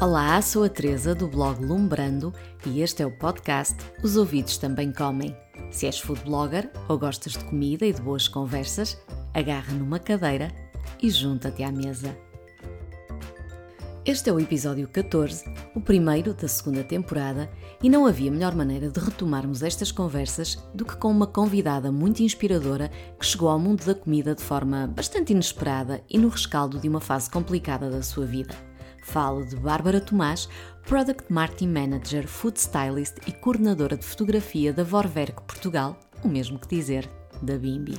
Olá, sou a Teresa do blog Lumbrando e este é o podcast Os Ouvidos Também Comem. Se és food blogger ou gostas de comida e de boas conversas, agarra numa cadeira e junta-te à mesa. Este é o episódio 14, o primeiro da segunda temporada, e não havia melhor maneira de retomarmos estas conversas do que com uma convidada muito inspiradora que chegou ao mundo da comida de forma bastante inesperada e no rescaldo de uma fase complicada da sua vida. Falo de Bárbara Tomás, Product Marketing Manager, Food Stylist e coordenadora de fotografia da Vorwerk Portugal, o mesmo que dizer da Bimbi.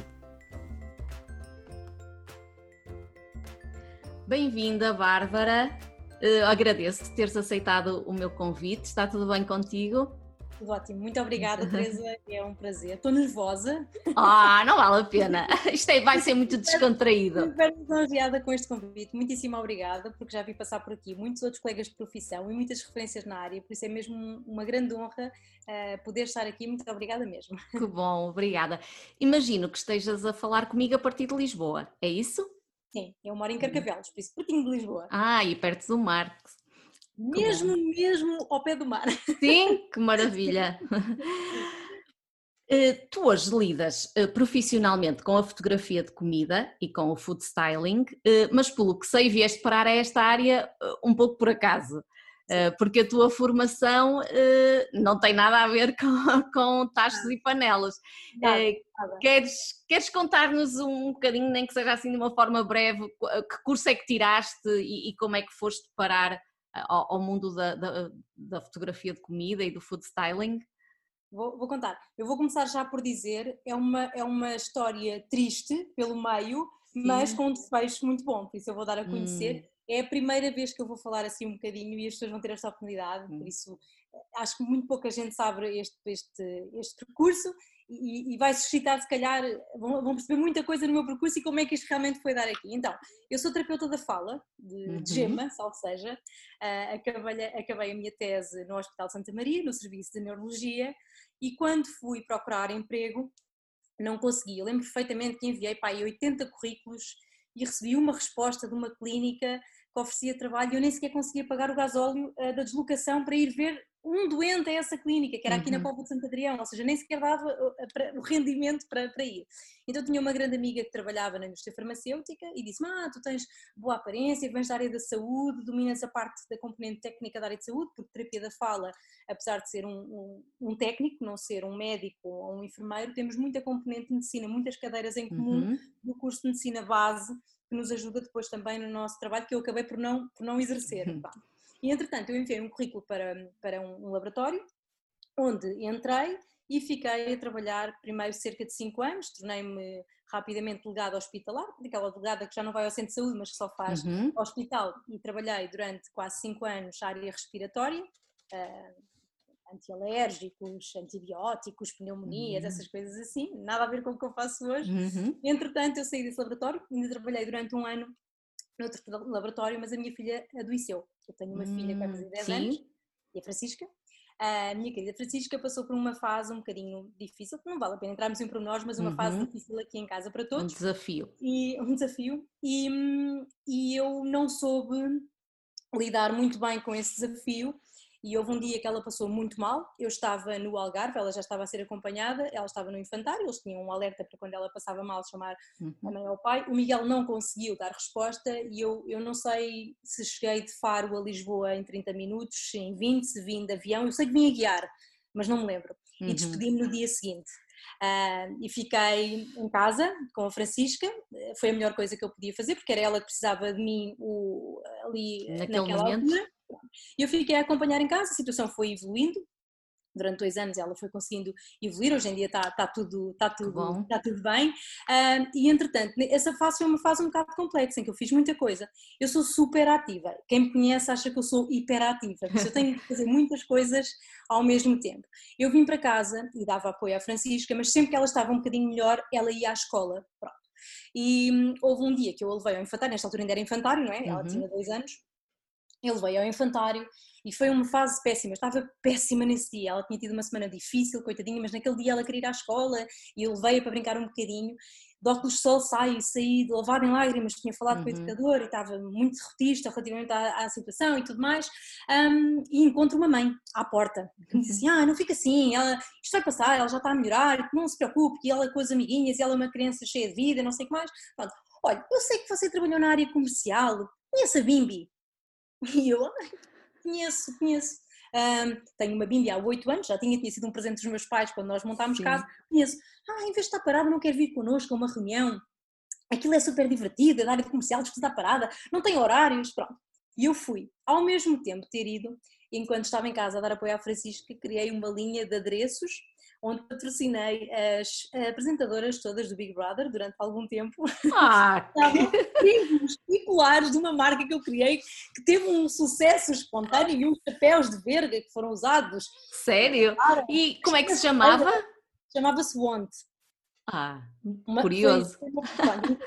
Bem-vinda, Bárbara. Uh, agradeço teres aceitado o meu convite. Está tudo bem contigo? Tudo ótimo. Muito obrigada, Teresa. É um prazer. Estou nervosa. Ah, não vale a pena. Isto é, vai ser muito descontraído. Estou lisonjeada com este convite. Muitíssimo obrigada, porque já vi passar por aqui muitos outros colegas de profissão e muitas referências na área, por isso é mesmo uma grande honra uh, poder estar aqui. Muito obrigada mesmo. Que bom, obrigada. Imagino que estejas a falar comigo a partir de Lisboa, é isso? Sim, eu moro em. Carcavelos, por isso pertinho de Lisboa. Ah, e perto do mar. Mesmo, mesmo ao pé do mar. Sim, que maravilha. Eh, tu hoje lidas eh, profissionalmente com a fotografia de comida e com o food styling, eh, mas pelo que sei vieste parar a esta área um pouco por acaso. Porque a tua formação não tem nada a ver com, com tachos e panelas. Queres, queres contar-nos um bocadinho, nem que seja assim de uma forma breve, que curso é que tiraste e, e como é que foste parar ao, ao mundo da, da, da, fotografia de comida e do food styling? Vou, vou, contar. Eu vou começar já por dizer, é uma, é uma história triste pelo meio, Sim. mas com um desfecho muito bom, por isso eu vou dar a conhecer. Hum é a primeira vez que eu vou falar assim um bocadinho e as pessoas vão ter esta oportunidade, por hum. isso acho que muito pouca gente sabe este, este, este percurso e, e, vai suscitar, se calhar, vão, vão, perceber muita coisa no meu percurso e como é que isto realmente foi dar aqui. Então, eu sou terapeuta da fala, de, uhum. de gema, salvo seja, uh, acabei, acabei a minha tese no Hospital Santa Maria, no Serviço de Neurologia, e quando fui procurar emprego, não consegui. Eu lembro perfeitamente que enviei para aí 80 currículos e recebi uma resposta de uma clínica que oferecia trabalho e eu nem sequer conseguia pagar o gasóleo uh, da deslocação para ir ver um doente a essa clínica, que era aqui uhum. na Póvoa de Santo Adrião, ou seja, nem sequer dava eh, o rendimento para, para ir. Então tinha uma grande amiga que trabalhava na indústria farmacêutica e disse ah, tu tens boa aparência, vens da área da saúde, dominas a parte da componente técnica da área de saúde, porque terapia da fala, apesar de ser um, um, um técnico, não ser um médico ou um enfermeiro, temos muita componente de medicina, muitas cadeiras em comum uhum. do curso de medicina base, que nos ajuda depois também no nosso trabalho, que eu acabei por não, por não exercer. Uhum. E entretanto, eu enviei um currículo para, para um, laboratório, onde entrei e fiquei a trabalhar primeiro cerca de 5 anos, tornei-me rapidamente delegada hospitalar, daquela delegada que já não vai ao centro de saúde, mas que só faz uhum. hospital, e trabalhei durante quase 5 anos na área respiratória, uh, antialérgicos, antibióticos, pneumonias, uhum. essas coisas assim, nada a ver com o que eu faço hoje. Uhum. Entretanto, eu saí desse laboratório, ainda trabalhei durante um ano noutro laboratório, mas a minha filha adoeceu. Eu tenho uma hum, filha que vai fazer 10 sim. anos, e a Francisca. A minha querida Francisca passou por uma fase um bocadinho difícil, não vale a pena entrarmos em pormenores, mas uma uhum. fase difícil aqui em casa para todos. Um desafio. E, um desafio. E, e eu não soube lidar muito bem com esse desafio e houve um dia que ela passou muito mal. Eu estava no Algarve, ela já estava a ser acompanhada, ela estava no infantário, eles tinham um alerta para quando ela passava mal chamar uhum. a mãe ou o pai. O Miguel não conseguiu dar resposta e eu, eu não sei se cheguei de Faro a Lisboa em 30 minutos, em 20, se vim de avião. Eu sei que vim a guiar, mas não me lembro. Uhum. E despedi-me no dia seguinte. Uh, e fiquei em casa com a Francisca, foi a melhor coisa que eu podia fazer, porque era ela que precisava de mim o, ali Naquele naquela momento. altura. E eu fiquei a acompanhar em casa, a situação foi evoluindo, durante dois anos ela foi conseguindo evoluir, hoje em dia está, está, tudo, está, tudo, está tudo bem. Uh, e entretanto, essa fase foi uma fase um bocado complexa, em que eu fiz muita coisa. Eu sou super ativa, quem me conhece acha que eu sou hiperativa, porque eu tenho que fazer muitas coisas ao mesmo tempo. Eu vim para casa e dava apoio à Francisca, mas sempre que ela estava um bocadinho melhor, ela ia à escola. Pronto. E hum, houve um dia que eu a levei ao infantário, nesta altura ainda era infantário, não é? Ela uhum. tinha dois anos Ele veio ao infantário e foi uma fase péssima, estava péssima nesse dia. Ela tinha tido uma semana difícil, coitadinha, mas naquele dia ela queria ir à escola e ele veio para brincar um bocadinho. De óculos de sol sai, saí de lavado em lágrimas, tinha falado uhum. com o uhum. educador e estava muito derrotista relativamente à, à, situação e tudo mais. Um, e encontro uma mãe à porta que me disse assim: Ah, não fica assim, ela, isto vai passar, ela já está a melhorar, não se preocupe, que ela é com as amiguinhas e ela é uma criança cheia de vida, não sei o que mais. Pronto. Olha, eu sei que você trabalhou na área comercial, conhece a Bimbi? E eu, conheço, conheço. Um, tenho uma bimbi há oito anos, já tinha, tinha sido um presente dos meus pais quando nós montámos Sim. casa. Conheço. Ah, em vez de estar parada, não quer vir connosco a uma reunião. Aquilo é super divertido, é da área comercial, diz que está parada, não tem horários, pronto. E eu fui. Ao mesmo tempo ter ido, enquanto estava em casa a dar apoio à Francisca, criei uma linha de adereços onde patrocinei as apresentadoras todas do Big Brother durante algum tempo. Ah, livros e colares de uma marca que eu criei que teve um sucesso espontâneo e uns chapéus de verga que foram usados. Sério? E como é que se chamava? Chamava-se Want. Ah, uma, curioso. Foi,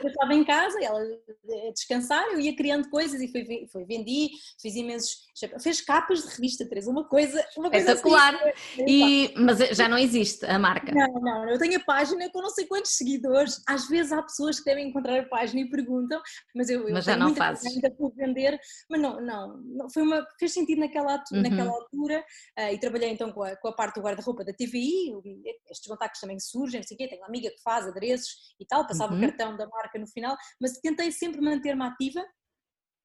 eu estava em casa, ela a descansar, eu ia criando coisas e foi, foi vendi, fiz imensos. Fez capas de revista, Teresa, uma coisa. Uma coisa Espetacular. Assim, e, mas já não existe a marca? Não, não, eu tenho a página com não sei quantos seguidores. Às vezes há pessoas que devem encontrar a página e perguntam, mas eu, eu mas já não fazes. ainda por vender, mas não, não, não, foi uma, fez sentido naquela, uhum. naquela altura uh, e trabalhei então com a, com a parte do guarda-roupa da TVI, estes contactos também surgem, não sei o quê, tenho uma amiga que faz adereços e tal, passava uhum. o cartão da marca no final, mas tentei sempre manter-me ativa,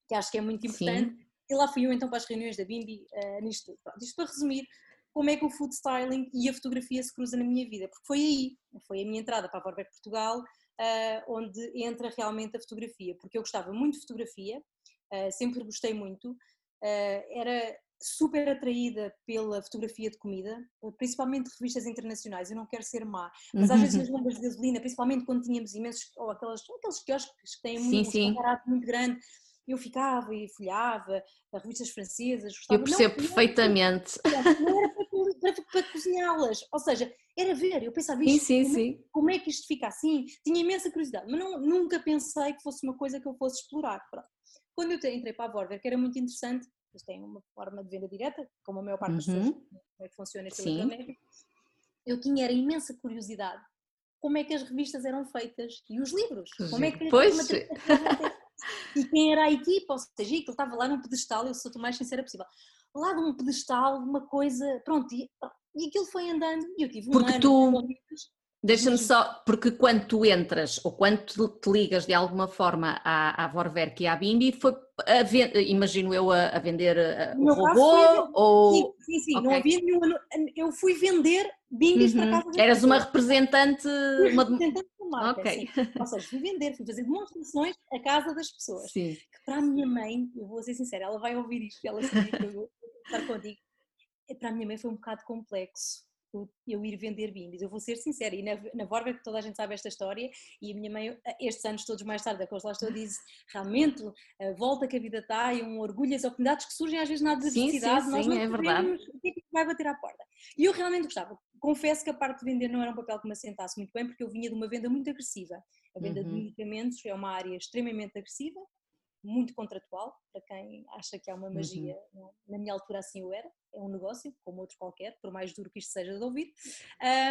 que acho que é muito importante, Sim. e lá fui eu então para as reuniões da Bimbi uh, nisto tudo. Pronto, isto para resumir, como é que o food styling e a fotografia se cruzam na minha vida, porque foi aí, foi a minha entrada para a Vorbeck Portugal, uh, onde entra realmente a fotografia, porque eu gostava muito de fotografia, uh, sempre gostei muito, era super atraída pela fotografia de comida, principalmente revistas internacionais. Eu não quero ser má, mas às vezes nas bombas de gasolina, principalmente quando tínhamos imensos, ou aquelas, aqueles quiosques que têm muito, sim, um barato muito grande, eu ficava e folhava revistas francesas. Gostava. Eu percebo não, perfeitamente. Não era, não era para, para, para cozinhá-las, ou seja, era ver, eu pensava isto, sim, como, é sim. como, é que isto fica assim? Tinha imensa curiosidade, mas não, nunca pensei que fosse uma coisa que eu fosse explorar. Pronto. Quando eu entrei para a Vorwer, que era muito interessante, eles têm uma forma de venda direta, como a maior parte das uhum. pessoas, como é que funciona este. Eu tinha era imensa curiosidade como é que as revistas eram feitas e os livros, como é que pois. e quem era a equipa, ou seja, ele estava lá num pedestal, eu sou o mais sincera possível, lá num pedestal, uma coisa, pronto, e, e aquilo foi andando, e eu tive um Porque ano tu, Deixa-me só, porque quando tu entras ou quando te ligas de alguma forma à, à Vorwerk e à Bimbi, foi a imagino eu a, a vender o robô ou... Sim, sim, sim. Okay. não havia nenhuma, eu fui vender Bimbis uhum. para casa das Eras uma representante... Uma... representante da marca, okay. Ou seja, fui vender, fui fazer demonstrações à casa das pessoas. Sim. Que para a minha mãe, eu vou ser sincera, ela vai ouvir isto, ela sabe que eu vou estar contigo, para a minha mãe foi um bocado complexo eu ir vender bimbis. Eu vou ser sincera, e na, na Vorga, toda a gente sabe esta história, e a minha mãe, estes anos todos mais tarde, a lá estou, diz realmente a volta que a vida está e um orgulho, as oportunidades que surgem às vezes na adversidade, sim, sim, nós sim, não é verdade. o que é que vai bater à porta. E eu realmente gostava. Confesso que a parte de vender não era um papel que me assentasse muito bem, porque eu vinha de uma venda muito agressiva. A venda uhum. de medicamentos é uma área extremamente agressiva, muito contratual, para quem acha que há uma magia, uhum. na minha altura assim eu era, é um negócio, como outro qualquer, por mais duro que isto seja de ouvir,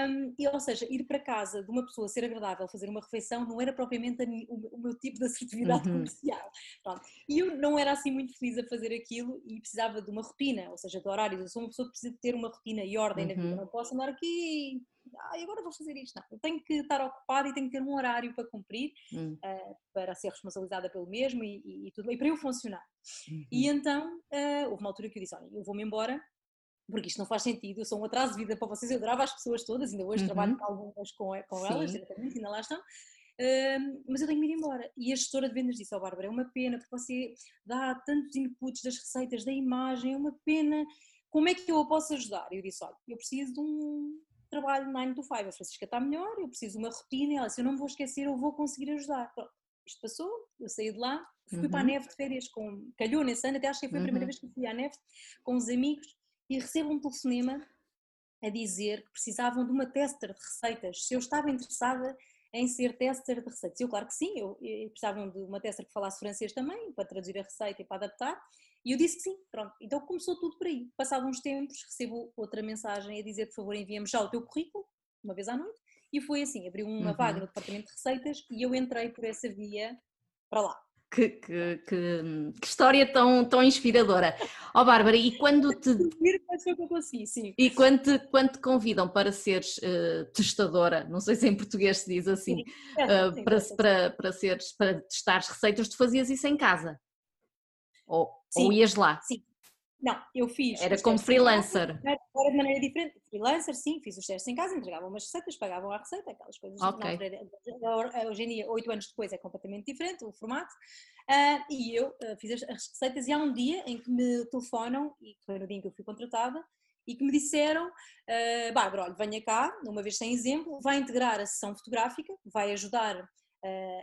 um, e ou seja, ir para casa de uma pessoa, ser agradável, fazer uma refeição, não era propriamente o, meu tipo de assertividade uhum. comercial, Pronto. e eu não era assim muito feliz a fazer aquilo e precisava de uma rotina, ou seja, de horários, eu sou uma pessoa que precisa de ter uma rotina e ordem uhum. na vida, uhum. não posso andar aqui ah, agora vou fazer isto. Não, eu tenho que estar ocupada e tenho que ter um horário para cumprir, uhum. uh, para ser responsabilizada pelo mesmo e, e, e, tudo, e para eu funcionar. Uhum. E então, uh, houve uma altura que eu disse, olha, eu vou-me embora, porque isto não faz sentido, eu sou um atraso de vida para vocês, eu adorava as pessoas todas, ainda hoje uhum. trabalho com algumas com, com elas diretamente, ainda lá estão, uh, mas eu tenho que ir embora. E a gestora de vendas disse, ó oh, Bárbara, é uma pena, porque você dá tantos inputs das receitas, da imagem, é uma pena, como é que eu a posso ajudar? E eu disse, olha, eu preciso de um trabalho 9 to 5, a Francisca está melhor, eu preciso de uma rotina, ela disse, eu não vou esquecer, eu vou conseguir ajudar. Pronto, isto passou, eu saí de lá, fui uhum. para a uhum. neve de férias, com, calhou nesse ano, até acho que foi a primeira uhum. vez que fui à neve com os amigos, e recebo um telefonema a dizer que precisavam de uma tester de receitas, se eu estava interessada em ser tester de receitas. Eu, claro que sim, eu, eu precisavam de uma tester que falasse francês também, para traduzir a receita e para adaptar, e eu disse que sim, pronto. Então começou tudo por aí. Passados uns tempos, recebo outra mensagem a dizer, por favor, envia-me já o teu currículo, uma vez à noite, e foi assim, abriu uma uhum. vaga no departamento de receitas e eu entrei por essa via para lá. Que, que, que, que, história tão, tão inspiradora. Ó oh, Bárbara, e quando te. E quando te, quando te convidam para seres uh, testadora, não sei se em português se diz assim, sim, uh, para, para, para, seres, para testares receitas, tu fazias isso em casa? Ou, ou ias lá? Sim, não, eu fiz. Era como freelancer. Era de maneira diferente. Freelancer, sim, fiz os testes em casa, entregavam umas receitas, pagavam a receita, aquelas coisas. Okay. Não, hoje em dia, oito anos depois, é completamente diferente o formato. Uh, e eu uh, fiz as, as, receitas e há um dia em que me telefonam, e foi no dia em que eu fui contratada, e que me disseram, uh, Bárbara, olha, venha cá, uma vez sem exemplo, vai integrar a sessão fotográfica, vai ajudar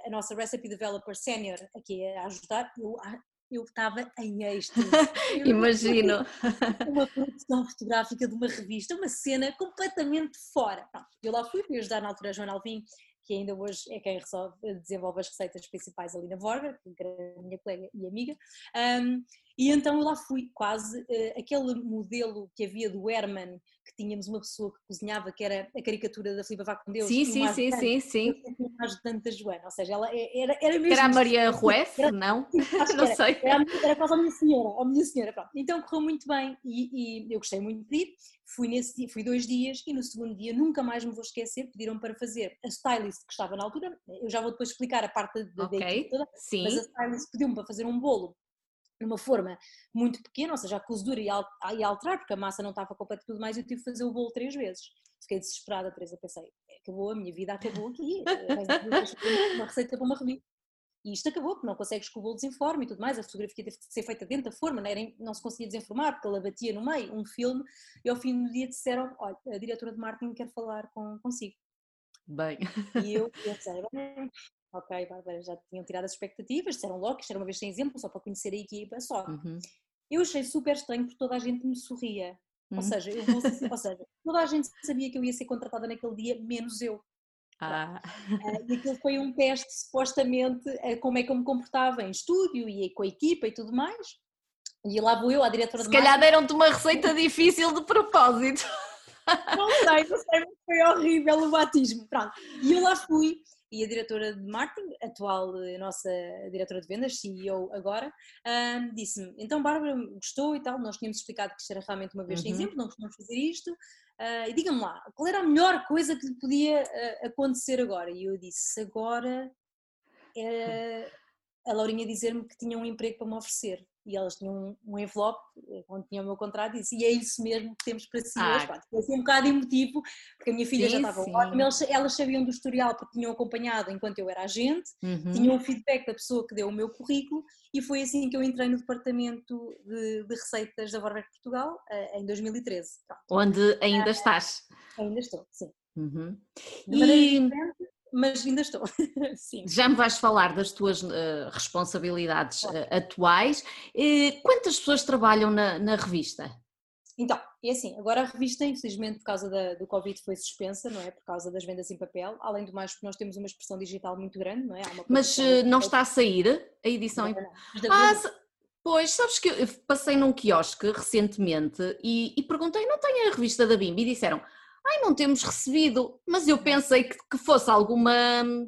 a nossa Recipe Developer Senior aqui a ajudar. Eu eu estava em êxtase. Imagino. Uma produção fotográfica de uma revista, uma cena completamente fora. Pronto, eu lá fui, fui ajudar na altura a Joana Alvim, que ainda hoje é quem resolve, desenvolve as receitas principais ali na Vorga, que era a minha colega e amiga. Um, e então lá fui, quase uh, aquele modelo que havia do Herman, que tínhamos uma pessoa que cozinhava, que era a caricatura da Filipa Vá com Deus. Sim, sim, sim, sim, sim. Uma ajudante da Joana, ou seja, ela é, era, era mesmo. Era a Maria Rueff, não? não era, sei. Era, era quase a minha senhora, a minha senhora, pronto. Então correu muito bem e, e eu gostei muito de ir. Fui, nesse fui dois dias e no segundo dia nunca mais me vou esquecer, pediram para fazer a stylist que estava na altura, eu já vou depois explicar a parte da, okay. da equipe toda, Sim. mas a stylist pediu-me para fazer um bolo numa forma muito pequena, ou seja, a cozedura ia, ia alterar, porque a massa não estava completa e tudo mais, eu tive que fazer o bolo três vezes. Fiquei desesperada, Teresa, pensei, acabou, a minha vida acabou aqui, uma receita para uma revista. E isto acabou, porque não consegues que o bolo desenforme e tudo mais, a fotografia teve que ser feita dentro da forma, não, era, não se conseguia desenformar, porque ela batia no meio, um filme, e ao fim do dia disseram, olha, a diretora de marketing quer falar com, consigo. Bem. E eu pensei, ok, Bárbara, já tinham tirado as expectativas, disseram logo que isto era uma vez sem exemplo, só para conhecer a equipa, só. Uhum. Eu achei super estranho porque toda a gente me sorria. Uhum. Ou, seja, eu ou seja, toda a gente sabia que eu ia ser contratada naquele dia, menos eu. Ah. Uh, e aquilo foi um teste, supostamente, a como é que eu me comportava em estúdio e com a equipa e tudo mais. E lá vou eu, a diretora Se de calhar deram-te uma receita difícil de propósito. Não sei, não sei, foi horrível o batismo. Pronto. E eu lá fui e a diretora de marketing, atual nossa diretora de vendas, CEO agora, um, disse-me, então Bárbara, gostou e tal, nós tínhamos explicado que isto era realmente uma vez uhum. sem exemplo, não costumamos fazer isto, uh, e diga-me lá, qual era a melhor coisa que podia uh, acontecer agora? E eu disse, agora era a Laurinha dizer-me que tinha um emprego para me oferecer e elas tinham um, um envelope eh, onde tinha o meu contrato e disse, e é isso mesmo que temos para si ah. hoje. Foi assim um bocado emotivo, porque a minha filha sim, já estava ótima, elas, elas, sabiam do historial porque tinham acompanhado enquanto eu era agente, uhum. tinham o feedback da pessoa que deu o meu currículo e foi assim que eu entrei no departamento de, de receitas da Vorwerk Portugal uh, em 2013. Pronto. Onde ainda uh, estás? Ainda estou, sim. Uhum. E mas ainda estou. Sim. Já me vais falar das tuas uh, responsabilidades uh, atuais. Uh, quantas pessoas trabalham na, na, revista? Então, é assim, agora a revista, infelizmente, por causa da, do Covid, foi suspensa, não é? Por causa das vendas em papel. Além do mais, porque nós temos uma expressão digital muito grande, não é? Mas eh, não está a sair a edição em. Ah, Pois, sabes que eu passei num quiosque recentemente e, e perguntei, não tem a revista da Bimbi? E disseram, ai, não temos recebido, mas eu pensei que, que fosse alguma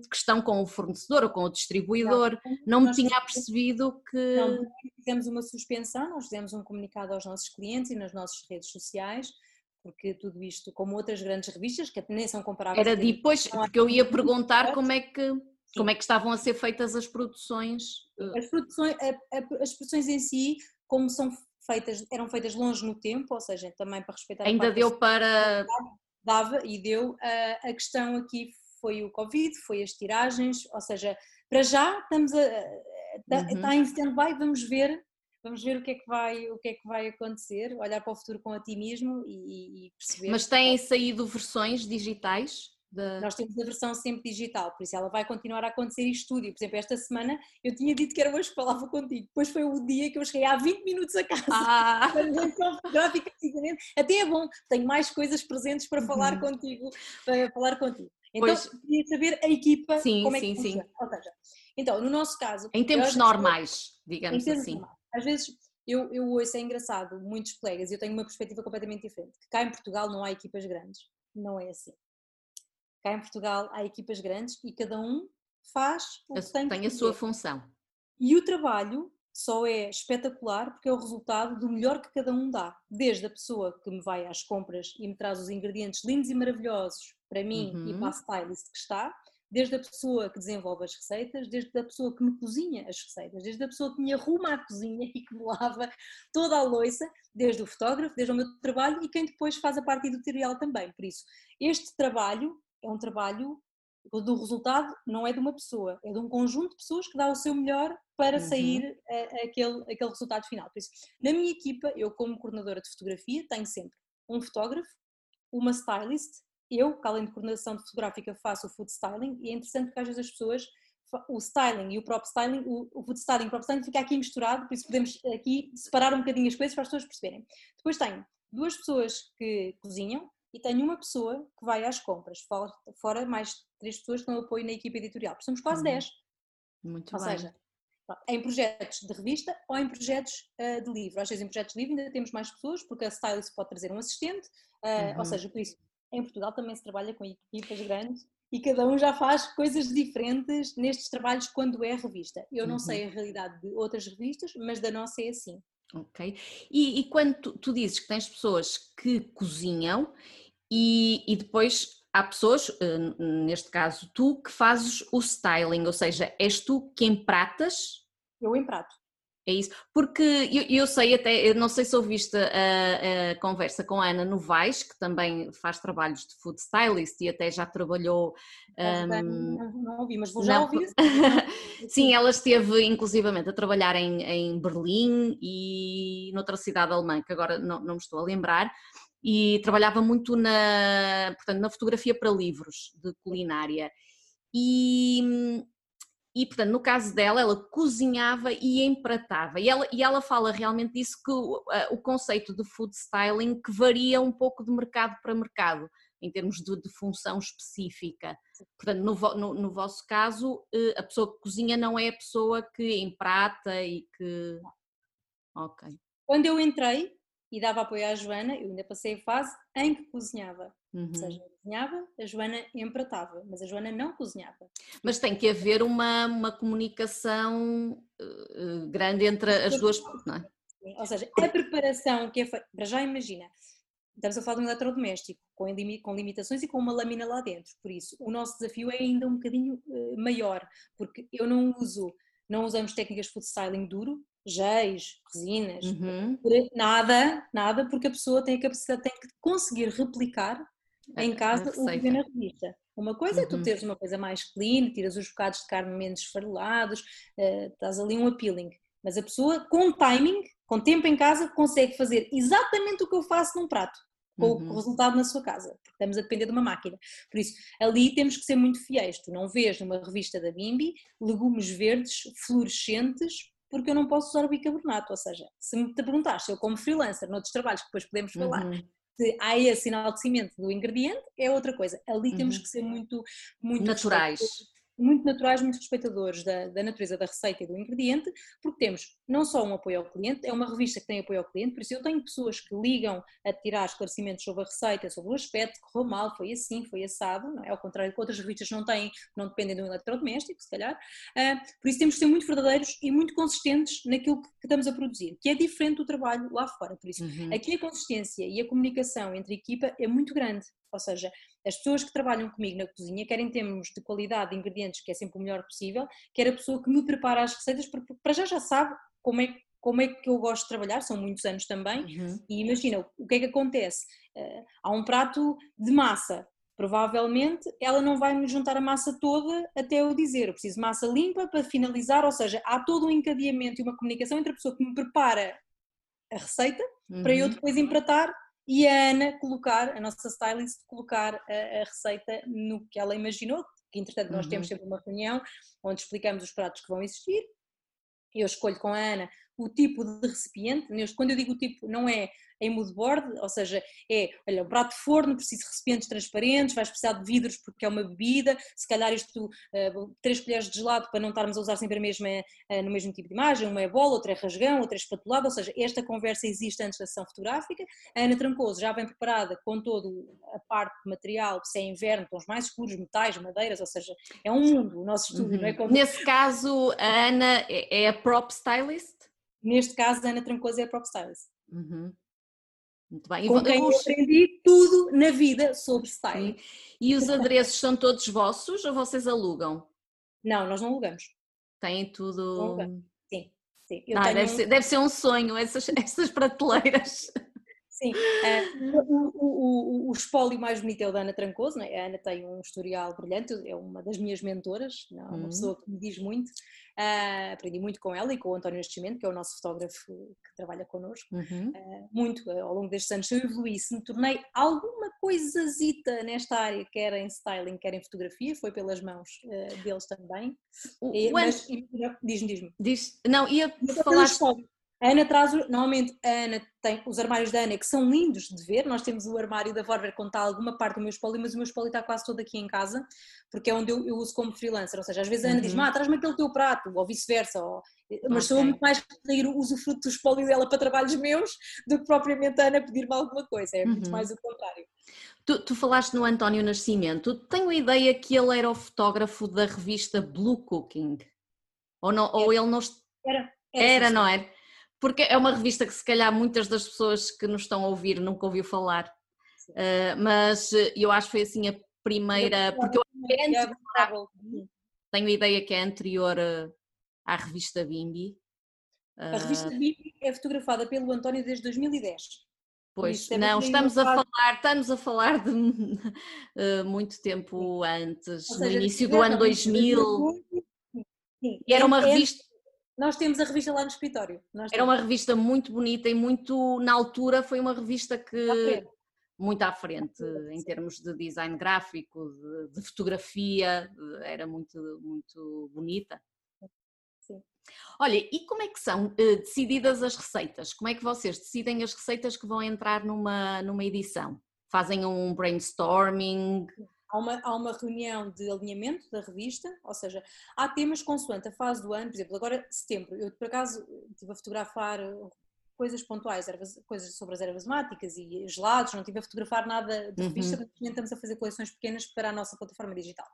questão com o fornecedor ou com o distribuidor, não, não me tinha percebido que... Não, fizemos uma suspensão, nós fizemos um comunicado aos nossos clientes e nas nossas redes sociais, porque tudo isto, como outras grandes revistas, que nem são comparáveis... Era depois, porque eu ia perguntar como é que... Como é que estavam a ser feitas as produções? Eh? As produções, as produções em si, como são feitas, eram feitas longe no tempo, ou seja, também para respeitar Ainda deu para dava e deu. A, questão aqui foi o Covid, foi as tiragens, ou seja, para já estamos a. Está, uhum. está em stand-by, vamos ver vamos ver o que é que vai o que é que vai acontecer olhar para o futuro com otimismo e, e perceber mas têm saído versões digitais Nós temos a versão sempre digital, por isso ela vai continuar a acontecer em estúdio. Por exemplo, esta semana eu tinha dito que era hoje que falava contigo, depois foi o dia que eu cheguei há 20 minutos a casa. Ah. Até é bom, tenho mais coisas presentes para falar uhum. contigo, para falar contigo. Então, pois... queria saber a equipa sim, como é sim, que sim. funciona. Ou seja, então, no nosso caso... Em tempos normais, digamos em tempos assim. Normais. Às vezes, eu, eu ouço, é engraçado, muitos colegas, eu tenho uma perspectiva completamente diferente, que cá em Portugal não há equipas grandes. Não é assim. Cá em Portugal há equipas grandes e cada um faz o que tem, tem a sua função. E o trabalho só é espetacular porque é o resultado do melhor que cada um dá. Desde a pessoa que me vai às compras e me traz os ingredientes lindos e maravilhosos para mim uhum. e para a stylist que está, desde a pessoa que desenvolve as receitas, desde a pessoa que me cozinha as receitas, desde a pessoa que me arruma a cozinha e que me lava toda a louça, desde o fotógrafo, desde o meu trabalho e quem depois faz a parte editorial também. Por isso, este trabalho é um trabalho do resultado não é de uma pessoa, é de um conjunto de pessoas que dá o seu melhor para uhum. sair a, aquele, aquele resultado final. Por isso, na minha equipa, eu como coordenadora de fotografia, tenho sempre um fotógrafo, uma stylist, eu, que além de coordenação fotográfica, faço o food styling e é interessante porque às vezes as pessoas, o styling e o próprio styling, o, o food styling e o próprio styling fica aqui misturado, por isso podemos aqui separar um bocadinho as coisas para as pessoas perceberem. Depois tenho duas pessoas que cozinham, e tenho uma pessoa que vai às compras, fora, fora mais três pessoas que dão apoio na equipa editorial. Somos quase uhum. 10. Muito ou bem. seja, em projetos de revista ou em projetos uh, de livro. Às vezes em projetos de livro ainda temos mais pessoas, porque a stylist pode trazer um assistente, uh, uhum. ou seja, por isso, em Portugal também se trabalha com equipas grandes e cada um já faz coisas diferentes nestes trabalhos quando é revista. Eu não uhum. sei a realidade de outras revistas, mas da nossa é assim. Ok. E, e quando tu, tu, dizes que tens pessoas que cozinham e, e depois há pessoas, eh, neste caso tu, que fazes o styling, ou seja, és tu que empratas? Eu emprato. É isso, porque eu, eu, sei até, eu não sei se ouviste a, a, conversa com a Ana Novaes, que também faz trabalhos de food stylist e até já trabalhou. Um, não, não ouvi, mas vou já não, ouvir. Sim, ela esteve inclusivamente a trabalhar em, em Berlim e noutra cidade alemã, que agora não, não me estou a lembrar, e trabalhava muito na, portanto, na fotografia para livros de culinária. E, e, portanto, no caso dela, ela cozinhava e empratava. E ela, e ela fala realmente disso que o, o conceito de food styling que varia um pouco de mercado para mercado, em termos de, de função específica. Portanto, no, no, no, vosso caso, eh, a pessoa que cozinha não é a pessoa que emprata e que. Ok. Quando eu entrei, e dava apoio à Joana, eu ainda passei a fase em que cozinhava. Uhum. Ou seja, eu cozinhava, a Joana empratava, mas a Joana não cozinhava. Mas tem que haver uma, uma comunicação uh, grande entre as duas, não é? Ou seja, a preparação que é feita, para já imagina, estamos a falar de um eletrodoméstico com, com limitações e com uma lâmina lá dentro, por isso o nosso desafio é ainda um bocadinho uh, maior, porque eu não uso, não usamos técnicas de food styling duro, géis, resinas, uhum. nada, nada, porque a pessoa tem a capacidade, tem que conseguir replicar em casa o que vê na revista. Uma coisa uhum. é tu uhum. teres uma coisa mais clean, tiras os bocados de carne menos esfarelados, uh, estás ali um appealing. Mas a pessoa, com timing, com tempo em casa, consegue fazer exatamente o que eu faço num prato, com uhum. o resultado na sua casa, porque estamos a depender de uma máquina. Por isso, ali temos que ser muito fiéis. Tu não vês numa revista da Bimbi legumes verdes fluorescentes porque eu não posso usar o bicarbonato. Ou seja, se me perguntaste se eu como freelancer noutros trabalhos que depois podemos falar, uhum. se há esse enaltecimento do ingrediente, é outra coisa. Ali uhum. temos que ser muito, muito naturais muito naturais, muito respeitadores da, da, natureza da receita e do ingrediente, porque temos não só um apoio ao cliente, é uma revista que tem apoio ao cliente, por isso eu tenho pessoas que ligam a tirar esclarecimentos sobre a receita, sobre o aspecto, correu mal, foi assim, foi assado, não é? ao contrário que outras revistas não têm, não dependem do eletrodoméstico, se calhar. Uh, por isso temos que ser muito verdadeiros e muito consistentes naquilo que, que estamos a produzir, que é diferente do trabalho lá fora. Por isso, uhum. aqui a consistência e a comunicação entre a equipa é muito grande. Ou seja, as pessoas que trabalham comigo na cozinha, quer em termos de qualidade de ingredientes, que é sempre o melhor possível, quer a pessoa que me prepara as receitas, porque para já já sabe como é, como é que eu gosto de trabalhar, são muitos anos também, uhum. e imagina, o que é que acontece? Uh, há um prato de massa, provavelmente ela não vai me juntar a massa toda até eu dizer, eu preciso de massa limpa para finalizar, ou seja, há todo um encadeamento e uma comunicação entre a pessoa que me prepara a receita, uhum. para eu uhum. depois empratar e a Ana colocar, a nossa stylist, colocar a, a receita no que ela imaginou, que entretanto nós uhum. temos sempre uma reunião onde explicamos os pratos que vão existir, eu escolho com a Ana o tipo de recipiente, quando eu digo o tipo, não é em mood board, ou seja, é, olha, um prato de forno, precisa de recipientes transparentes, vais precisar de vidros porque é uma bebida, se calhar isto, uh, três colheres de gelado para não estarmos a usar sempre a mesma, uh, no mesmo tipo de imagem, uma é bola, outra é rasgão, outra é espatulada, ou seja, esta conversa existe antes da sessão fotográfica, a Ana Trancoso já vem preparada com todo a parte de material, se é inverno, tons mais escuros, metais, madeiras, ou seja, é um mundo o nosso estudo, uhum. não é? Como... Nesse caso, a Ana é, é a prop stylist? Neste caso, a Ana Trancoso é a prop stylist. Uhum. Muito bem. Com quem eu aprendi tudo na vida sobre styling. E os adereços são todos vossos ou vocês alugam? Não, nós não alugamos. Têm tudo. Sim, sim. Ah, tenho... deve, ser, deve ser um sonho, essas, essas prateleiras. Sim, uh, o, o, o, espólio mais bonito é o da Ana Trancoso, é? a Ana tem um historial brilhante, é uma das minhas mentoras, é uma uhum. pessoa que me diz muito, uh, aprendi muito com ela e com o António Nascimento, que é o nosso fotógrafo que trabalha connosco, uhum. uh, muito ao longo destes anos eu evoluí, se me tornei alguma coisazita nesta área, quer em styling, quer em fotografia, foi pelas mãos deles também, o, e, mas, diz-me, diz-me. Diz, não, ia falar... A Ana traz, normalmente a Ana tem os armários da Ana que são lindos de ver, nós temos o armário da Vorver quando está alguma parte do meu espólio, mas o meu espólio está quase todo aqui em casa, porque é onde eu, eu uso como freelancer, ou seja, às vezes a Ana uhum. diz, ah, traz-me aquele teu prato, ou vice-versa, ou... mas okay. sou muito mais sair uso fruto do espólio dela para trabalhos meus do que propriamente a Ana pedir-me alguma coisa, é uhum. muito mais o contrário. Tu, tu, falaste no António Nascimento, tenho a ideia que ele era o fotógrafo da revista Blue Cooking, ou, não, ou ele não... Era, era, era não era? Porque é uma revista que se calhar muitas das pessoas que nos estão a ouvir nunca ouviu falar, uh, mas eh, eu acho que foi assim a primeira, porque eu é tenho a ideia que é anterior eh, à revista Bimbi. A revista Bimbi é fotografada pelo António desde 2010. Pois, não, estamos a falar, estamos a falar de uh, muito tempo antes, seja, no início do ano 2000. Sim, e era uma revista nós temos a revista lá no escritório. Era uma revista muito bonita e muito, na altura, foi uma revista que. muito à frente em termos de design gráfico, de, de fotografia, era muito, muito bonita. Sim. Olha, e como é que são uh, decididas as receitas? Como é que vocês decidem as receitas que vão entrar numa, numa edição? Fazem um brainstorming? Há uma, há uma reunião de alinhamento da revista, ou seja, há temas consoante a fase do ano, por exemplo, agora setembro, eu por acaso estive a fotografar uh, coisas pontuais, ervas, coisas sobre as ervas máticas e gelados, não estive a fotografar nada de revista, uhum. mas estamos a fazer coleções pequenas para a nossa plataforma digital.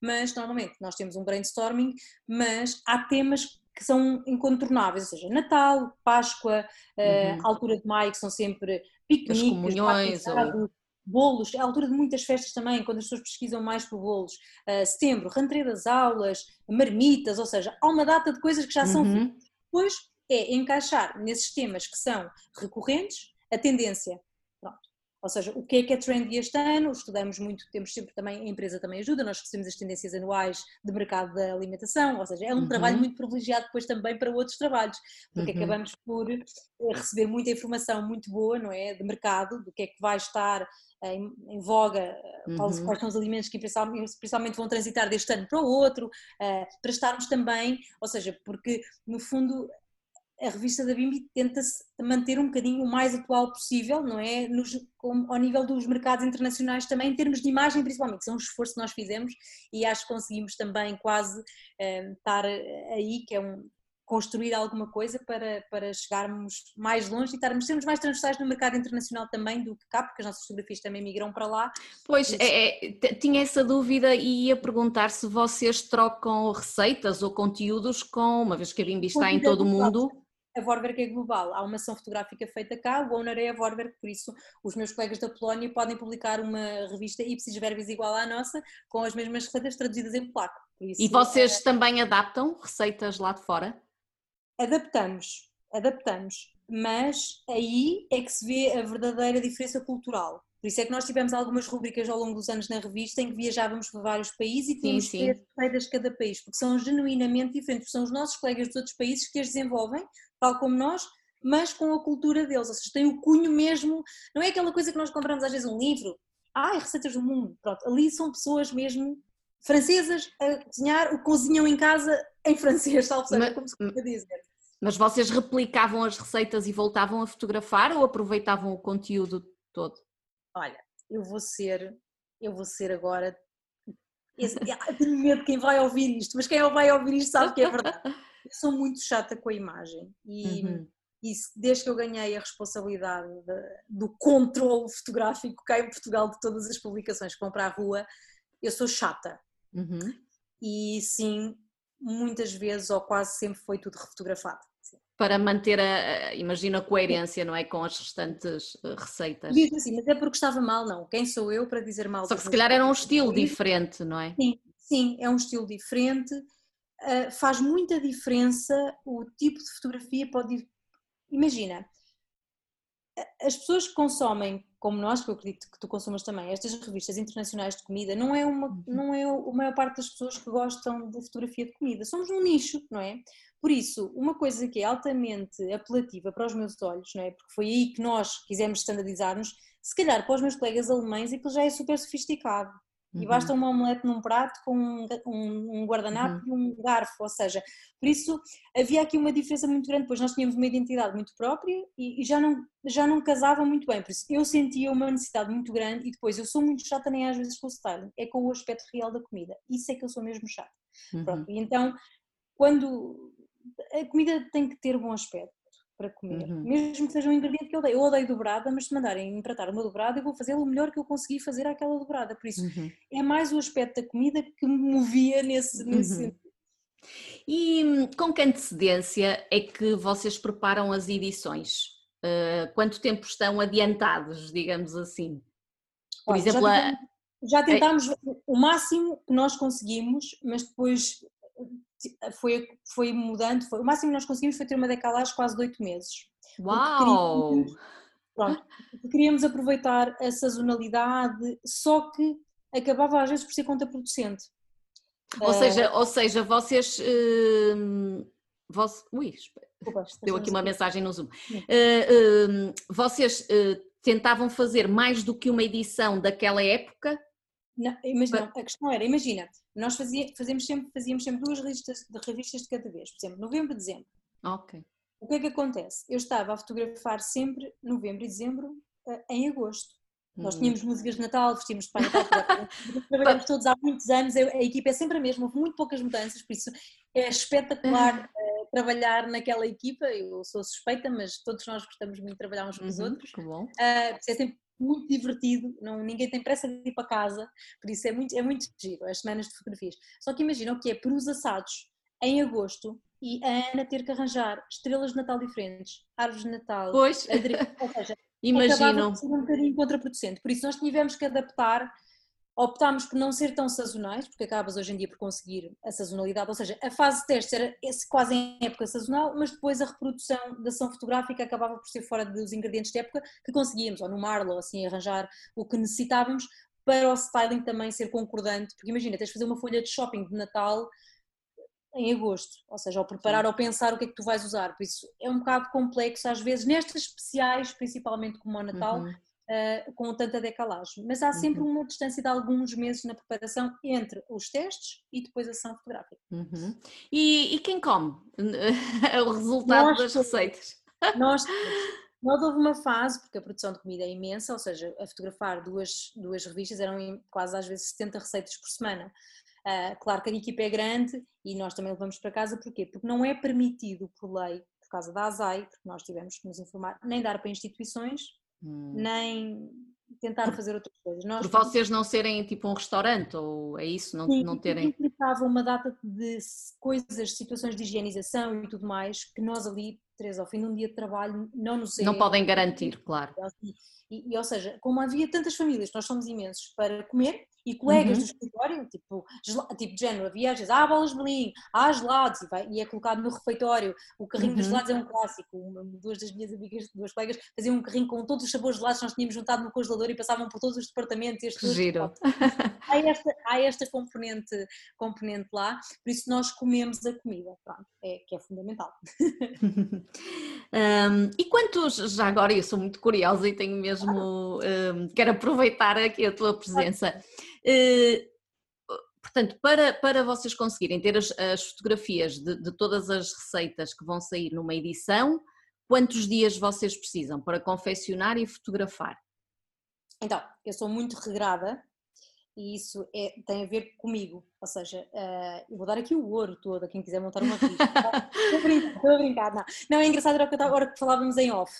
Mas normalmente nós temos um brainstorming, mas há temas que são incontornáveis, ou seja, Natal, Páscoa, uh, uhum. uh, altura de maio, que são sempre piqueniques, comunhões, ou bolos, é a altura de muitas festas também, quando as pessoas pesquisam mais por bolos, uh, setembro, rentrée das aulas, marmitas, ou seja, há uma data de coisas que já são uhum. Depois é encaixar nesses temas que são recorrentes a tendência. Ou seja, o que é que é trendy este ano, estudamos muito, temos sempre também, a empresa também ajuda, nós recebemos as tendências anuais de mercado da alimentação, ou seja, é um uhum. trabalho muito privilegiado depois também para outros trabalhos, porque uhum. acabamos por eh, receber muita informação muito boa, não é, de mercado, do que é que vai estar em, em voga, uhum. quais são os alimentos que principalmente vão transitar deste ano para o outro, para estarmos também, ou seja, porque no fundo a revista da Bimbi tenta-se manter um bocadinho o mais atual possível, não é? Nos, com, ao nível dos mercados internacionais também, em termos de imagem principalmente, que é um esforço que nós fizemos e acho que conseguimos também quase uh, estar aí, que é um, construir alguma coisa para, para chegarmos mais longe e estarmos, sermos mais transversais no mercado internacional também do que cá, porque as nossas fotografias também migram para lá. Pois, é, é, tinha essa dúvida e ia perguntar se vocês trocam receitas ou conteúdos com, uma vez que a Bimbi está em todo o mundo. A Vorwerk é global, há uma ação fotográfica feita cá, o owner é a Vorwerk, por isso os meus colegas da Polónia podem publicar uma revista ipsis verbis igual à nossa, com as mesmas receitas traduzidas em polaco. Isso, e vocês é... também adaptam receitas lá de fora? adaptamos, adaptamos, mas aí é que se vê a verdadeira diferença cultural. Por isso é que nós tivemos algumas rubricas ao longo dos anos na revista em que viajávamos por vários países e tínhamos três receitas de cada país, porque são genuinamente diferentes, são os nossos colegas dos outros países que as desenvolvem, tal como nós, mas com a cultura deles, ou seja, tem o cunho mesmo, não é aquela coisa que nós compramos às vezes um livro, ah, receitas do mundo, pronto, ali são pessoas mesmo francesas a cozinhar o que cozinham em casa em francês, salvo seja, como se costuma dizer. Mas vocês replicavam as receitas e voltavam a fotografar ou aproveitavam o conteúdo todo? Olha, eu vou ser, eu vou ser agora. Esse, tenho medo de quem vai ouvir isto, mas quem vai ouvir isto sabe que é verdade. Eu sou muito chata com a imagem e, uhum. e desde que eu ganhei a responsabilidade de, do controle fotográfico cá em Portugal de todas as publicações que vão para a rua, eu sou chata. Uhum. E sim, muitas vezes ou quase sempre foi tudo refotografado. Para manter a, imagino, a coerência, não é? Com as restantes eh, receitas. Diz assim, mas é porque estava mal, não. Quem sou eu para dizer mal? Só que se calhar era um estilo diferente, não é? Sim, sim, é um estilo diferente. Uh, faz muita diferença o tipo de fotografia pode. Imagina, as pessoas que consomem, como nós, que eu acredito que tu consumas também, estas revistas internacionais de comida, não é, uma, uhum. não é a maior parte das pessoas que gostam de fotografia de comida. Somos um nicho, não é? Por isso, uma coisa que é altamente apelativa para os meus olhos, não é? Porque foi aí que nós quisemos standardizar-nos, se calhar para os meus colegas alemães aquilo já é super sofisticado. Uhum. E basta uma omelete num prato com um, um guardanapo uhum. e um garfo, ou seja, por isso havia aqui uma diferença muito grande, pois nós tínhamos uma identidade muito própria e, e, já, não, já não casava muito bem, por isso eu sentia uma necessidade muito grande e depois eu sou muito chata nem às vezes com o style, é com o aspecto real da comida, isso é que eu sou mesmo chata. Uhum. E então, quando a comida tem que ter bom aspecto, para comer, uhum. mesmo que seja um ingrediente que eu odeio. Eu odeio dobrada, mas se mandarem empratar uma dobrada, eu vou fazer o melhor que eu consegui fazer àquela dobrada. Por isso, uhum. é mais o aspecto da comida que me movia nesse, nesse uhum. sentido. E hum, com que antecedência é que vocês preparam as edições? Uh, quanto tempo estão adiantados, digamos assim? Por Olha, exemplo, já, a... já tentámos o máximo que nós conseguimos, mas depois foi, foi mudando, foi, o máximo que nós conseguimos foi ter uma decalagem quase de oito meses. Uau! Queríamos, pronto, queríamos aproveitar a sazonalidade, só que acabava às vezes por ser contraproducente. Ou, uh, seja, ou seja, vocês... Uh, vos, ui, deu aqui uma mensagem no Zoom. Uh, vocês tentavam fazer mais do que uma edição daquela época não, imagina, a questão era, imagina, nós fazia, fazíamos, sempre, fazíamos sempre duas revistas de, revistas de cada vez, por exemplo, novembro e dezembro. Ok. O que é que acontece? Eu estava a fotografar sempre novembro e dezembro uh, em agosto. Hum. Nós tínhamos músicas de Natal, vestimos de Pai Natal, trabalhamos todos há muitos anos, a, a equipa é sempre a mesma, houve muito poucas mudanças, por isso é espetacular uh, trabalhar naquela equipa. Eu sou suspeita, mas todos nós gostamos muito de trabalhar uns com os uhum, outros. Que bom. Uh, é sempre muito divertido, não, ninguém tem pressa de ir para casa, por isso é muito, é muito giro as semanas de fotografias. Só que imagina o que é perus assados em agosto e a Ana ter que arranjar estrelas de Natal diferentes, árvores de Natal, pois. ou seja, imagino. ser um bocadinho contraproducente. Por isso nós tivemos que adaptar optámos por não ser tão sazonais, porque acabas hoje em dia por conseguir a sazonalidade, ou seja, a fase de teste era quase em época sazonal, mas depois a reprodução da ação fotográfica acabava por ser fora dos ingredientes de época que conseguíamos, ou no Marlo, ou assim, arranjar o que necessitávamos para o styling também ser concordante, porque imagina, tens de fazer uma folha de shopping de Natal em agosto, ou seja, ao preparar Sim. ou pensar o que é que tu vais usar, por isso é um bocado complexo às vezes, nestas especiais, principalmente como o Natal, uhum uh, com tanta decalagem. Mas há sempre uhum. uma distância de alguns meses na preparação entre os testes e depois a ação fotográfica. Uhum. E, e, quem come o resultado nós, das receitas? Nós, nós houve uma fase, porque a produção de comida é imensa, ou seja, a fotografar duas, duas revistas eram quase às vezes 70 receitas por semana. Uh, claro que a equipa é grande e nós também levamos para casa, porquê? Porque não é permitido por lei, por causa da ASAI, porque nós tivemos que nos informar, nem dar para instituições, hum. nem tentar fazer outras coisas. Nós, Por vocês não serem tipo um restaurante, ou é isso? Não, sim, não terem. Implicava uma data de coisas, situações de higienização e tudo mais, que nós ali, três ao fim de um dia de trabalho, não nos Não é, podem garantir, claro. E, e, ou seja, como havia tantas famílias, nós somos imensos para comer, e colegas uhum. do escritório, tipo, tipo de género, havia às vezes, ah, bolas de Berlim, ah, gelados, e, vai, e é colocado no refeitório, o carrinho uhum. dos gelados é um clássico, uma, duas das minhas amigas, duas colegas, faziam um carrinho com todos os sabores de gelados que nós tínhamos juntado no congelador e passavam por todos os departamentos. E este Giro. há esta, há esta componente, componente lá, por isso nós comemos a comida, pronto, é, que é fundamental. um, e quantos, já agora eu sou muito curiosa e tenho mesmo, um, quero aproveitar aqui a tua presença. Uh, portanto, para, para vocês conseguirem ter as, as fotografias de, de todas as receitas que vão sair numa edição, quantos dias vocês precisam para confeccionar e fotografar? Então, eu sou muito regrada e isso é, tem a ver comigo, ou seja, uh, eu vou dar aqui o ouro todo a quem quiser montar uma revista. estou, a brincar, estou a brincar, não. Não, é engraçado, era a hora que falávamos em off.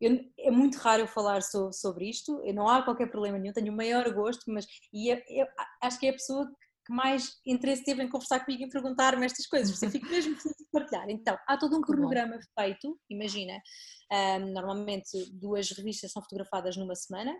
Eu, é muito raro eu falar so, sobre isto, eu não há qualquer problema nenhum, tenho o maior gosto, mas e eu, eu, acho que é a pessoa que mais interesse teve em conversar comigo e perguntar-me estas coisas, porque eu fico mesmo feliz de partilhar. Então, há todo um cronograma feito, imagina, um, normalmente duas revistas são fotografadas numa semana,